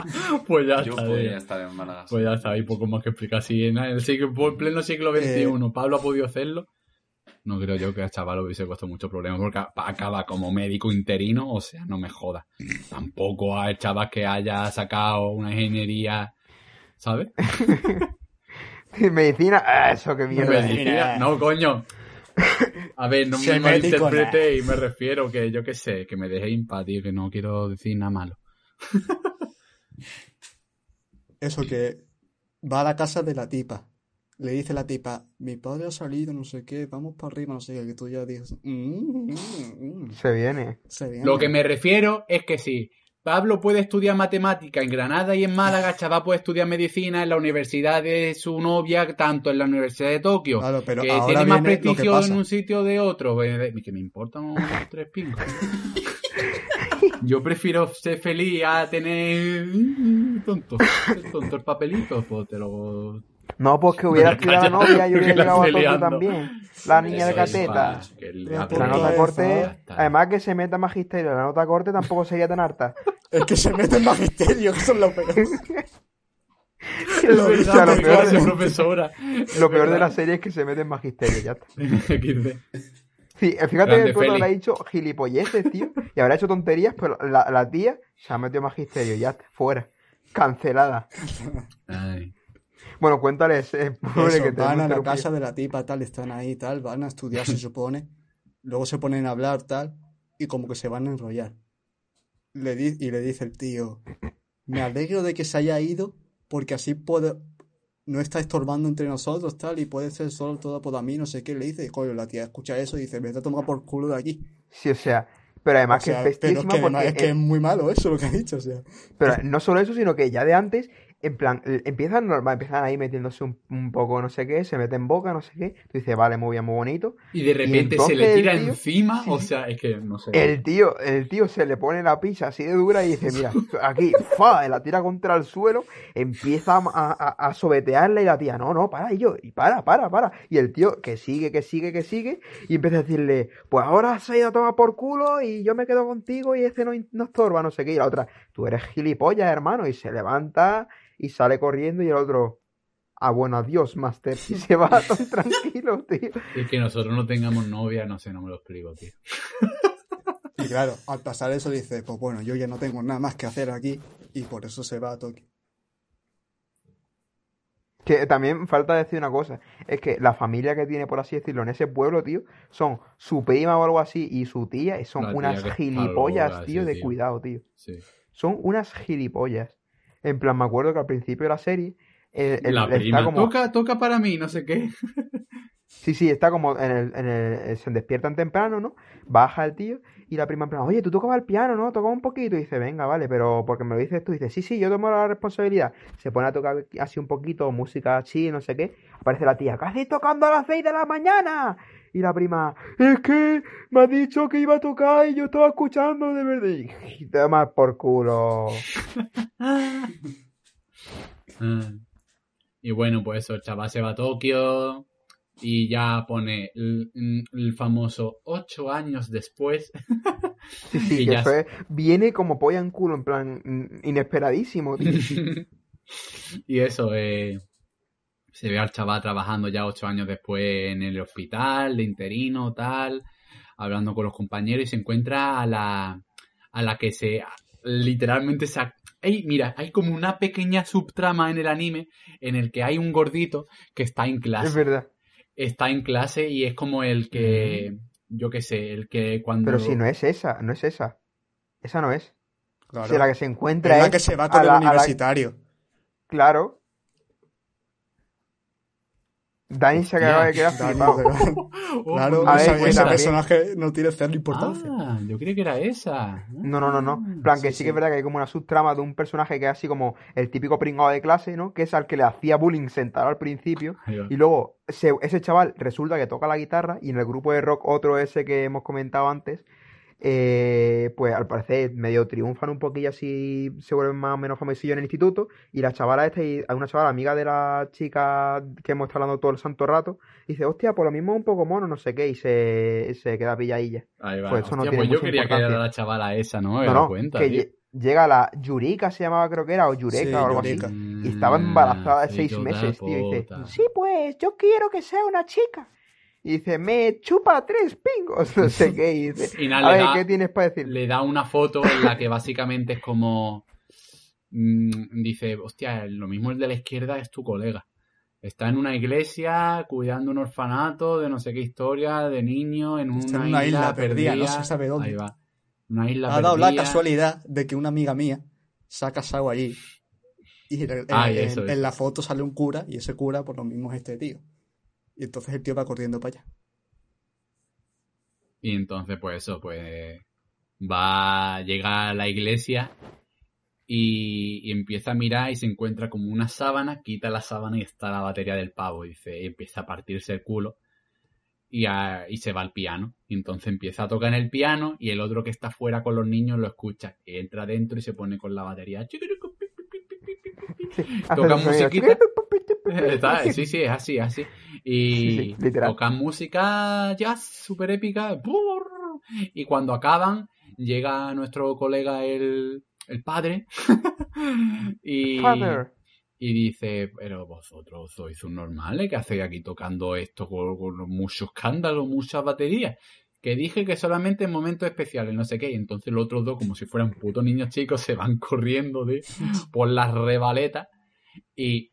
Pues ya Yo está. podría estar en Málaga. Pues ya está, hay poco más que explicar. Si en el siglo, en pleno siglo XXI Eh. Pablo ha podido hacerlo, no creo yo que al chaval hubiese puesto mucho problema porque a- acaba como médico interino, o sea, no me joda. Tampoco al chaval que haya sacado una ingeniería, ¿sabes? Medicina, ah, eso que mierda. Medicina. No, coño. A ver, no me malinterprete y me refiero que yo qué sé, que me deje impa, tío, que no quiero decir nada malo. Eso que va a la casa de la tipa. Le dice la tipa, mi padre ha salido, no sé qué, vamos para arriba, no sé qué, que tú ya dices, "Mm, mm, mm". Se viene. Se viene. Lo que me refiero es que si Pablo puede estudiar matemática en Granada y en Málaga, Chaval puede estudiar medicina en la universidad de su novia, tanto en la Universidad de Tokio, Claro, pero que ahora tiene más prestigio en un sitio de otro. eh, Que me importan unos tres pingos. Yo prefiero ser feliz a tener mm, tonto, tontos papelitos, pues te lo... No, pues que hubiera sido la novia, yo hubiera llegado a liando. también. La niña de cateta. La nota corte, además que se meta magisterio, la nota corte tampoco sería tan harta. Es que se mete en magisterio, que eso es lo peor. Lo, o sea, lo porque peor, de, profesora. lo peor de la serie es que se mete en magisterio, ya está. Sí, eh, fíjate Grande que tú le has dicho gilipolleces, tío, y habrá hecho tonterías, pero la, la tía se ha metido en magisterio, ya está, fuera. Cancelada. Ay. Bueno, cuéntales, eh, pobre Eso, que te van a la casa de la tipa, tal, están ahí, tal, van a estudiar, se supone. Luego se ponen a hablar, tal, y como que se van a enrollar. Le di- y le dice el tío, me alegro de que se haya ido, porque así puede, no está estorbando entre nosotros, tal, y puede ser solo todo por mí, no sé qué. Le dice, coño, la tía escucha eso y dice, vete a tomar por culo de aquí. Sí, o sea, pero además O sea, que es pero es que, además porque es que eh, es muy malo eso lo que ha dicho, o sea. Pero no solo eso, sino que ya de antes, en plan, empiezan normal, empiezan ahí metiéndose un, un poco no sé qué, se mete en boca, no sé qué. Tú dices, vale, muy bien, muy bonito. Y de repente se le tira tío- encima, o sea, es que no sé. El tío, el tío se le pone la picha así de dura y dice, mira, aquí, fa, la tira contra el suelo, empieza a, a, a sobetearla y la tía, no, no, para, y yo, y para, para, para. Y el tío que sigue, que sigue, que sigue, y empieza a decirle, pues ahora se ha ido a tomar por culo y yo me quedo contigo y este no, no estorba, no sé qué. Y la otra, tú eres gilipollas, hermano, y se levanta y sale corriendo y el otro, ah, bueno, adiós, Master. Y se va tan tranquilo, tío. Es que nosotros no tengamos novia, no sé, no me lo explico, tío. Y claro, al pasar eso dice, pues bueno, yo ya no tengo nada más que hacer aquí, y por eso se va a Tokio. Que también falta decir una cosa, es que la familia que tiene, por así decirlo, en ese pueblo, tío, son su prima o algo así y su tía, y son tía unas gilipollas, tío, de tío. cuidado, tío. Sí. Son unas gilipollas. En plan, me acuerdo que al principio de la serie, el, el- La está prima, como... toca, toca para mí, no sé qué. Sí, sí, está como en el, en el, se despiertan temprano, ¿no? Baja el tío y la prima en plan, oye, tú tocabas el piano, ¿no? Toca un poquito y dice, venga, vale, pero porque me lo dices tú, dice, sí, sí, yo tomo la responsabilidad. Se pone a tocar así un poquito, música chill, no sé qué. Aparece la tía, casi tocando a las 6 de la mañana. Y la prima, es que me ha dicho que iba a tocar y yo estaba escuchando de verdad. Y te más por culo. Ah. Y bueno, pues eso, el chaval se va a Tokio y ya pone el, el famoso ocho años después. Sí, sí, Y que ya es- viene como polla en culo, en plan, mm, inesperadísimo, tío. y eso, eh, se ve al chaval trabajando ya ocho años después en el hospital, de interino, tal, hablando con los compañeros y se encuentra a la, a la que se literalmente se... Ey, mira, hay como una pequeña subtrama en el anime en el que hay un gordito que está en Es clase. verdad. Está en clase y es como el que, yo qué sé, el que cuando... Pero si no es esa, no es esa. Esa no es. Claro. Si la que se encuentra es la es que se va a con el la- a la- universitario. Claro. Dani se acaba de quedar flipado. Claro, A o ver, sea, pues ese también- personaje no tiene cero importancia. Ah, yo creí que era esa. No, no, no, no. En plan, que sí, sí, que es verdad que hay como una subtrama de un personaje que es así como el típico pringado de clase, ¿no? Que es al que le hacía bullying sentado al principio. Y luego ese chaval resulta que toca la guitarra y en el grupo de rock otro ese que hemos comentado antes, eh, pues al parecer medio triunfan un poquillo así, se vuelven más o menos famosillos en el instituto y la chavala esta, y hay una chavala amiga de la chica que hemos estado hablando todo el santo rato, dice, hostia, por lo mismo es un poco mono, no sé qué, y se, se queda pilladilla. Ahí va. Pues eso no Hostia, tiene pues yo mucha quería que importancia. era la chavala esa, ¿no? Me No, no, cuenta, que llega la Yurika, se llamaba creo que era, o Yureka Sí, o algo Yurika. así. Y estaba embarazada de seis meses, tío. Y dice, sí, pues yo quiero que sea una chica. Y dice, me chupa tres pingos, no sé qué. Y dice, Y nada, a le ver, da- ¿qué tienes para decir? Le da una foto en la que básicamente es como... mm, dice, hostia, lo mismo el de la izquierda es tu colega. Está en una iglesia cuidando un orfanato de no sé qué historia, de niño, en una, Está en una isla perdida, no se sabe dónde. Ahí va. Una isla Ha dado la casualidad de que una amiga mía se ha casado allí. Y en, Ah, en- en la foto sale un cura y ese cura por lo mismo es este tío. Y entonces el tío va corriendo para allá. Y entonces, pues eso, pues va, llega a la iglesia y, y empieza a mirar y se encuentra como una sábana, quita la sábana y está la batería del pavo. Y dice, y empieza a partirse el culo y, a- y se va al piano. Y entonces empieza a tocar en el piano y el otro que está fuera con los niños lo escucha. Y entra dentro y se pone con la batería. El sonido. musiquita. Está- sí, sí, es así, así. Y Sí, sí, literal. tocan música jazz súper épica. Y cuando acaban, llega nuestro colega el, el padre. y, Father. y dice, pero vosotros sois un normales que hacéis aquí tocando esto con, con mucho escándalo, muchas baterías. Que dije que solamente en momentos especiales, no sé qué. Y entonces los otros dos, como si fueran putos niños chicos, se van corriendo de, por las rebaletas. Y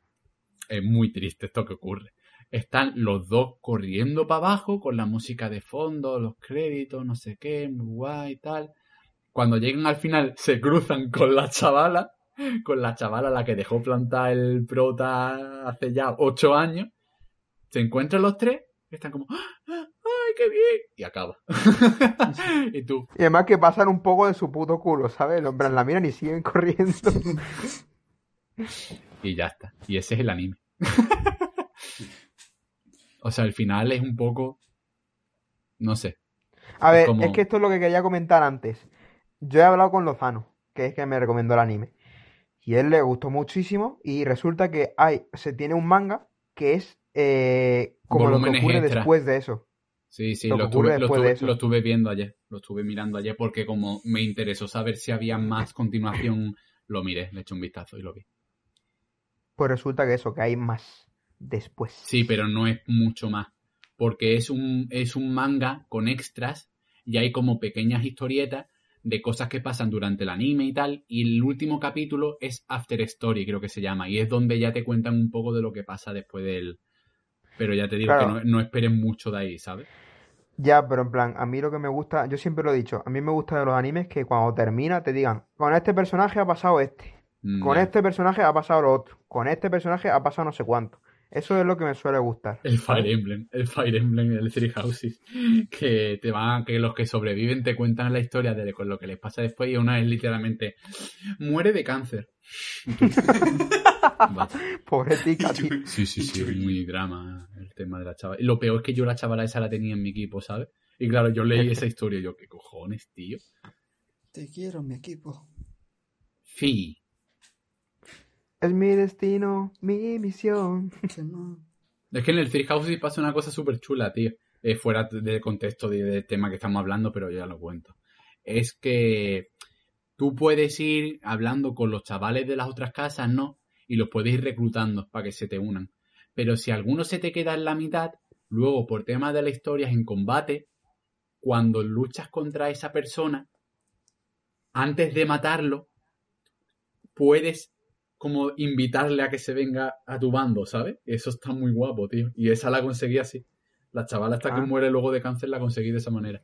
es muy triste esto que ocurre. Están los dos corriendo para abajo con la música de fondo, los créditos, no sé qué, muy guay y tal. Cuando llegan al final se cruzan con la chavala, con la chavala la que dejó plantar el prota hace ya ocho años. Se encuentran los tres y están como, ¡Ah! ¡ay, qué bien! Y acaba. y tú, Y además que pasan un poco de su puto culo, ¿sabes? En plan, la miran y siguen corriendo. y ya está. Y ese es el anime. o sea, el final es un poco, no sé, A ver, como- es que esto es lo que quería comentar antes. Yo he hablado con Lozano, que es que me recomendó el anime. Y a él le gustó muchísimo. Y resulta que hay, se tiene un manga que es eh, como lo que ocurre extra. después de eso. Sí, sí, lo lo, que ocurre estuve, lo, eso. lo estuve viendo ayer. Lo estuve mirando ayer porque como me interesó saber si había más continuación, lo miré, le eché un vistazo y lo vi. Pues resulta que eso, que hay más después. Sí, pero no es mucho más. Porque es un, es un manga con extras y hay como pequeñas historietas de cosas que pasan durante el anime y tal. Y el último capítulo es After Story, creo que se llama. Y es donde ya te cuentan un poco de lo que pasa después del... Pero ya te digo Claro. que no, no esperen mucho de ahí, ¿sabes? Ya, pero en plan, a mí lo que me gusta, yo siempre lo he dicho, a mí me gusta de los animes que cuando termina te digan, con este personaje ha pasado este, con Mm, este personaje ha pasado lo otro, con este personaje ha pasado no sé cuánto. Eso es lo que me suele gustar. El Fire Emblem, el Fire Emblem, el Three Houses, que te van, que los que sobreviven te cuentan la historia de con lo que les pasa después y una es literalmente muere de cáncer. Pobre tica, tío. Sí, sí, sí, es muy drama el tema de la chavala. Y lo peor es que yo la chavala esa la tenía en mi equipo, ¿sabes? Y claro, yo leí esa historia y yo, ¿qué cojones, tío? Te quiero, mi equipo. Sí. Es mi destino, mi misión. Es que en el Three Houses pasa una cosa súper chula, tío. Eh, fuera de contexto de- del tema que estamos hablando, pero ya lo cuento. Es que tú puedes ir hablando con los chavales de las otras casas, ¿no? Y los puedes ir reclutando para que se te unan. Pero si alguno se te queda en la mitad, luego por tema de la historia en combate, cuando luchas contra esa persona, antes de matarlo, puedes como invitarle a que se venga a tu bando, ¿sabes? Eso está muy guapo, tío. Y esa la conseguí así. La chavala hasta que Ah. muere luego de cáncer la conseguí de esa manera.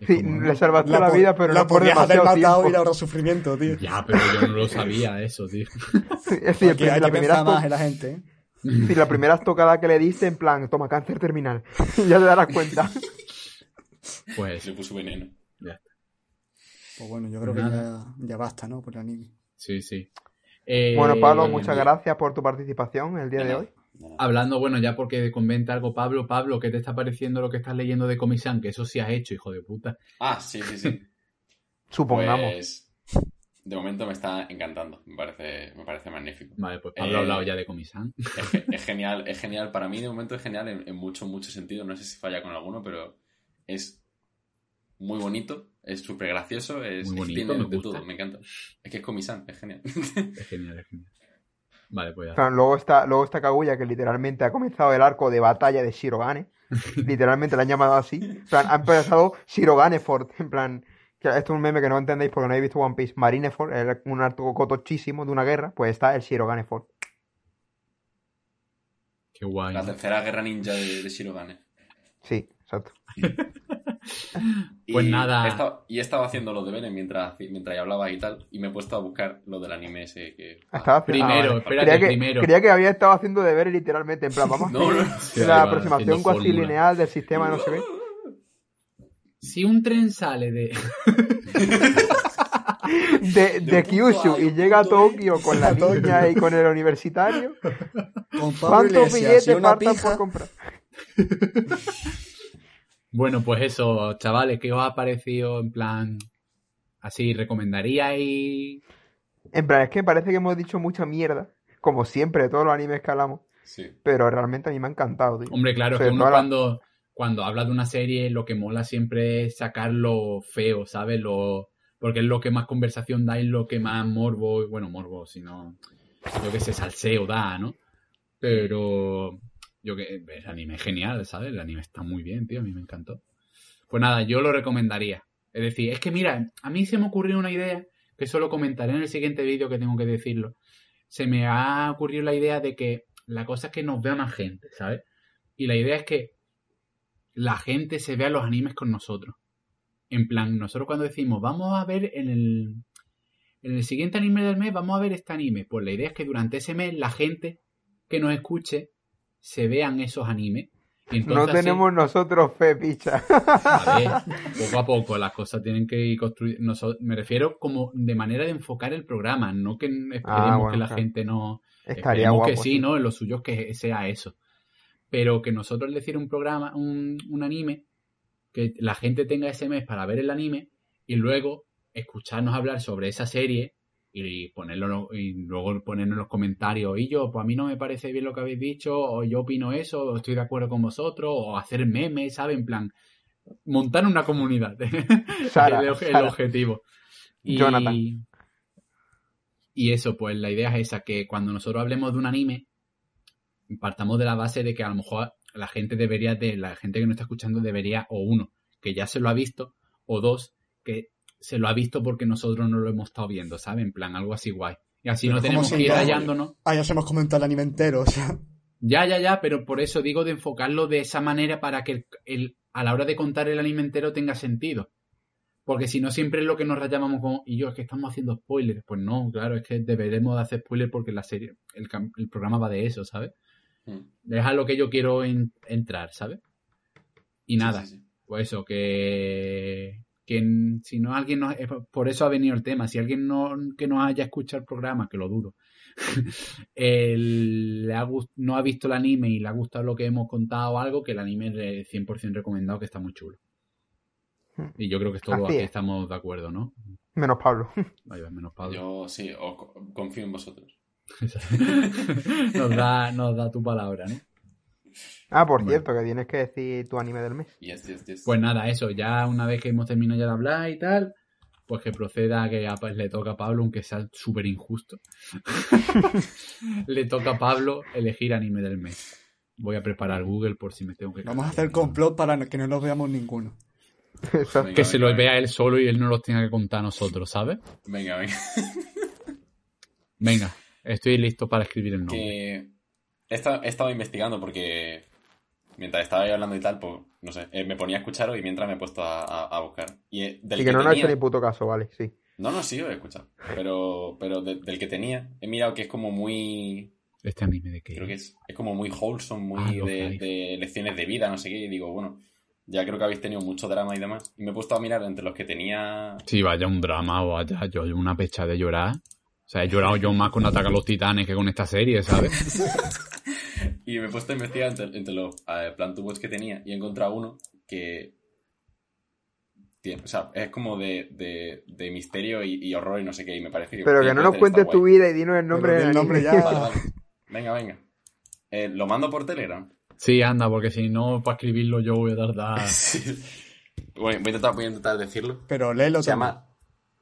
Es Sí, como, le salvaste la, vida, pero la no por haber demasiado matado y le tiempo. ahorras sufrimiento, tío. Ya, pero yo no lo sabía eso, tío. Es decir, Porque hay la que primera, más en la gente, ¿eh? sí, la primera estocada que le diste, en plan, toma cáncer terminal. ya te darás cuenta. Pues Se puso veneno. Pues bueno, yo creo que ya, ya basta, ¿no? Por el anime. sí, sí. Eh, Bueno, Pablo, bien, muchas gracias por tu participación el día de hoy. Hablando, bueno, ya porque comenta algo Pablo, Pablo, ¿qué te está pareciendo lo que estás leyendo de Comisan? Que eso sí has hecho, hijo de puta. Ah, sí, sí, sí. Supongamos. Pues de momento me está encantando. Me parece, me parece magnífico. Vale, pues Pablo Eh, ha hablado ya de Comisan. Es genial, es genial. Para mí de momento es genial en, en mucho, mucho sentido. No sé si falla con alguno, pero es muy bonito, es súper gracioso, es, Muy es bonito, tiene me de gusta. todo, me encanta. Es que es Comisan, es genial. Es genial, es genial. Vale, pues ya. Claro, luego está, luego está Kaguya, que literalmente ha comenzado el arco de batalla de Shirogane. literalmente le han llamado así. En plan, ha empezado Shiroganeford. En plan, que esto es un meme que no entendéis porque no habéis visto One Piece. Marineford, era un arco cotochísimo de una guerra, pues está el Shiroganeford. Qué guay. La tercera guerra ninja de, de Shirogane. Sí, exacto. Pues nada. he estado- y he estado haciendo los deberes mientras, mientras hablaba y tal, y me he puesto a buscar lo del anime ese que... Estaba haciendo- Primero, vale. espérate, creía que, primero. creía que había estado haciendo deberes literalmente, en plan, vamos a No, hacer no. Sí, la aproximación fórmula. cuatrilineal del sistema, no sé qué. Si un tren sale de. De, de De Kyushu y llega a. Tokio con la niña y con el universitario, ¿cuántos billetes faltan por comprar? Bueno, pues eso, chavales, ¿qué os ha parecido en plan. Así, recomendaríais. En plan, es que parece que hemos dicho mucha mierda, como siempre, de todos los animes que hablamos, Sí. pero realmente a mí me ha encantado, tío. Hombre, claro, Sobre que uno la- cuando, cuando habla de una serie, lo que mola siempre es sacar lo feo, ¿sabes? Lo, porque es lo que más conversación da y lo que más morbo, bueno, morbo, sino, yo que sé, salseo da, ¿no? Pero, yo que, el anime es genial, ¿sabes? El anime está muy bien, tío, a mí me encantó. Pues nada, yo lo recomendaría. Es decir, es que mira, a mí se me ocurrió una idea que solo comentaré en el siguiente vídeo que tengo que decirlo. Se me ha ocurrido la idea de que la cosa es que nos vea más gente, ¿sabes? Y la idea es que la gente se vea los animes con nosotros. En plan, nosotros cuando decimos, vamos a ver en el, en el siguiente anime del mes, vamos a ver este anime. Pues la idea es que durante ese mes la gente que nos escuche se vean esos animes. No así- tenemos nosotros fe, picha. a ver, poco a poco las cosas tienen que ir construir. me refiero como de manera de enfocar el programa, no que esperemos Ah, bueno, que la claro. gente no. Estaría esperemos guapo. que sí, ¿no? En lo suyo es que sea eso. Pero que nosotros decir un programa, un, un anime, que la gente tenga ese mes para ver el anime y luego escucharnos hablar sobre esa serie y ponerlo y luego ponernos en los comentarios y yo, pues a mí no me parece bien lo que habéis dicho, o yo opino eso, o estoy de acuerdo con vosotros, o hacer memes, ¿sabes? En plan, montar una comunidad. Sara, el, el Sara. objetivo. Y, Jonathan. y eso, pues la idea es esa, que cuando nosotros hablemos de un anime, partamos de la base de que a lo mejor la gente debería, de la gente que nos está escuchando debería, o uno, que ya se lo ha visto, o dos, que se lo ha visto porque nosotros no lo hemos estado viendo, ¿sabes? En plan, algo así guay. Y así Pero no ¿cómo tenemos que ir rayándonos. Ah, ya se hemos comentado el anime entero, o sea. Ya, ya, ya, pero por eso digo de enfocarlo de esa manera para que el, el- a la hora de contar el anime entero tenga sentido. Porque si no, siempre es lo que nos rayábamos con. Y yo, es que estamos haciendo spoilers. Pues no, claro, es que deberemos de hacer spoilers porque la serie, el, programa va de eso, ¿sabes? Mm. Es a lo que yo quiero en- entrar, ¿sabes? Y nada, Sí, sí, sí. pues eso, que. Que si no alguien nos. Por eso ha venido el tema. Si alguien no, que no haya escuchado el programa, que lo dudo, el- le ha gust- no ha visto el anime y le ha gustado lo que hemos contado o algo, que el anime es 100% recomendado, que está muy chulo. Y yo creo que todos Hmm. Aquí es. estamos de acuerdo, ¿no? Menos Pablo. Ahí va, menos Pablo. Yo sí, o co- confío en vosotros. nos, da, nos da tu palabra, ¿no? Ah, por Bueno. cierto, que tienes que decir tu anime del mes. Yes, yes, yes. Pues nada, eso, ya una vez que hemos terminado ya de hablar y tal, pues que proceda a que a- pues, le toca a Pablo, aunque sea súper injusto. le toca a Pablo elegir anime del mes. Voy a preparar Google por si me tengo que... Vamos a hacer complot para que no los veamos ninguno. Venga, Que se los venga. vea él solo y él no los tenga que contar a nosotros, ¿sabes? Venga, venga. Venga, estoy listo para escribir el nombre. que he estado, he estado investigando porque mientras estaba ahí hablando y tal, pues no sé, eh, me ponía a escucharos y mientras me he puesto a, a- a buscar. Y eh, del Y que no nos ha tenía- hecho ni puto caso, vale, sí. No, no, sí, lo he escuchado. Pero, pero de- del que tenía, he mirado que es como muy. Este anime de qué Creo que es, es como muy wholesome, muy Ah, de, de lecciones de vida, no sé qué. Y digo, bueno, ya creo que habéis tenido mucho drama y demás. Y me he puesto a mirar entre los que tenía. Sí, vaya un drama, vaya, yo una pecha de llorar. O sea, he llorado yo más con Ataca a los Titanes que con esta serie, ¿sabes? Y me he puesto a investigar entre, entre los eh, plan to watch que tenía y he encontrado uno que. Tiene, o sea, es como de, de, de misterio y, y horror y no sé qué. Y me parece que. Pero que no nos cuentes tu vida y dinos el nombre del el nombre ya. Vale, vale. Venga, venga. Eh, ¿Lo mando por Telegram? Sí, anda, porque si no, para escribirlo yo voy a tardar. Sí. Bueno, voy a intentar, voy a intentar decirlo. Pero léelo Se también. llama.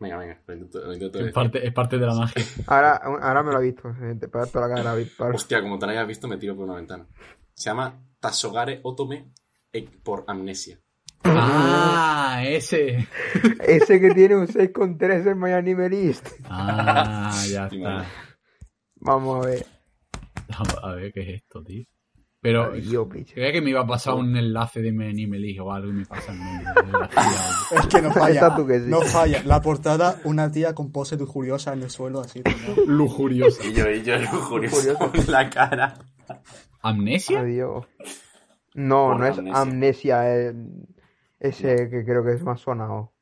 Venga, venga, lo intento, lo intento Es parte, es parte de la magia. Ahora, ahora me lo he visto. eh, Te pegas toda la cara, David, Pablo. Hostia, como te lo hayas visto, me tiro por una ventana. Se llama Tasogare Otome por Amnesia. Ah, ese. Ese que tiene un 6,3 en My Anime List. Ah, ya está. Vamos a ver. A ver qué es esto, tío. Pero creía que me iba a pasar un enlace de League o algo y me pasa el Es que no falla. Que sí. No falla. La portada, una tía con pose lujuriosa en el suelo, así. tumbada. lujuriosa. Y yo, y yo Lujurioso. en la cara. ¿Amnesia? Adiós. No, Por no es amnesia. amnesia, eh, ese que creo que es más sonado.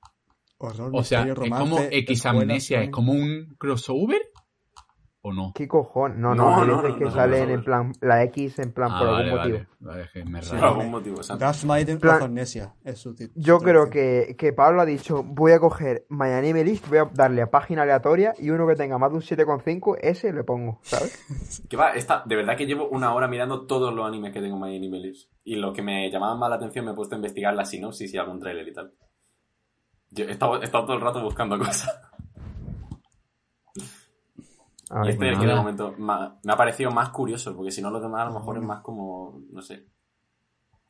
Horror, O sea, es como X Amnesia, es como un crossover ¿O no? ¿Qué cojones? No, No, no, no, es que salen en plan, la X en plan Ah, por vale, algún vale. motivo. Vale, es que me Por raya. algún motivo. Darth Maiden Plan- es su título. Yo creo que, que Pablo ha dicho, voy a coger My Anime List, voy a darle a página aleatoria y uno que tenga más de un 7,5, ese le pongo, ¿sabes? Que va, esta, de verdad que llevo una hora mirando todos los animes que tengo en My Anime List. Y lo que me llamaba más la atención me he puesto a investigar la sinopsis y algún trailer y tal. Yo he estado, he estado todo el rato buscando cosas. Y este es el que de momento me ha parecido más curioso, porque si no los demás a lo mejor es más como, no sé.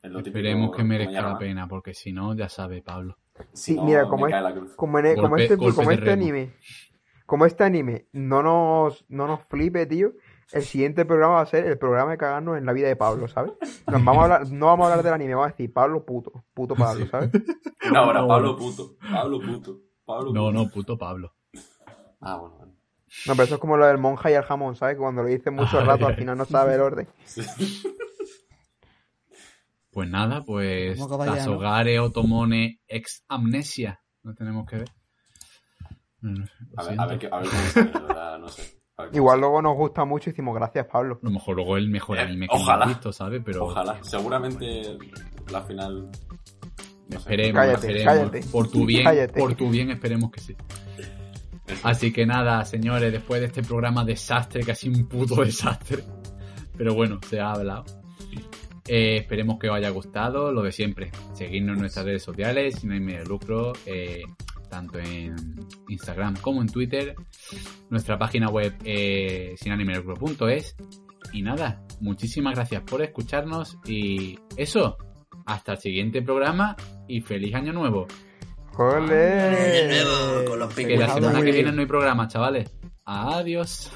es lo típico Esperemos que me merezca la pena, porque si no, ya sabe Pablo. Si Sí, no, mira, como es- cae la cruz. como, en- como Golpe- este, como este remo. anime, como este anime no nos, no nos flipe, tío, el siguiente programa va a ser el programa de cagarnos en la vida de Pablo, ¿sabes? Nos vamos a hablar, no vamos a hablar del anime, vamos a decir Pablo puto, puto Pablo, ¿sabes? Una hora, No. Pablo puto. Pablo puto. Pablo No, puto. no, puto Pablo. Ah, bueno. No, pero eso es como lo del monja y el jamón, ¿sabes? Que cuando lo dices mucho Ay, rato al final no sabe el orden. Pues nada, pues. Tasogare Otomone ex Amnesia. No tenemos que ver. No, A ver, siento. a ver, qué- a ver cómo verdad, no sé. Igual luego nos gusta mucho y decimos gracias, Pablo. A lo mejor luego el mejor Eh, anime que ojalá. hemos visto, ¿sabes? Pero Ojalá. Seguramente la final. No sé. esperemos, Cállate, esperemos. cállate. Por tu bien, Cállate. por tu bien esperemos que sí. Así que nada, señores, después de este programa desastre, casi un puto desastre. Pero bueno, se ha hablado. Eh, esperemos que os haya gustado, lo de siempre. Seguidnos en nuestras redes sociales, si no hay lucro, eh, tanto en Instagram como en Twitter. Nuestra página web eh, sinanimelucro.es. Y nada, muchísimas gracias por escucharnos y eso, hasta el siguiente programa y feliz año nuevo. ¡Jole! nuevo, con los Que la semana que viene no hay programa, chavales. Adiós.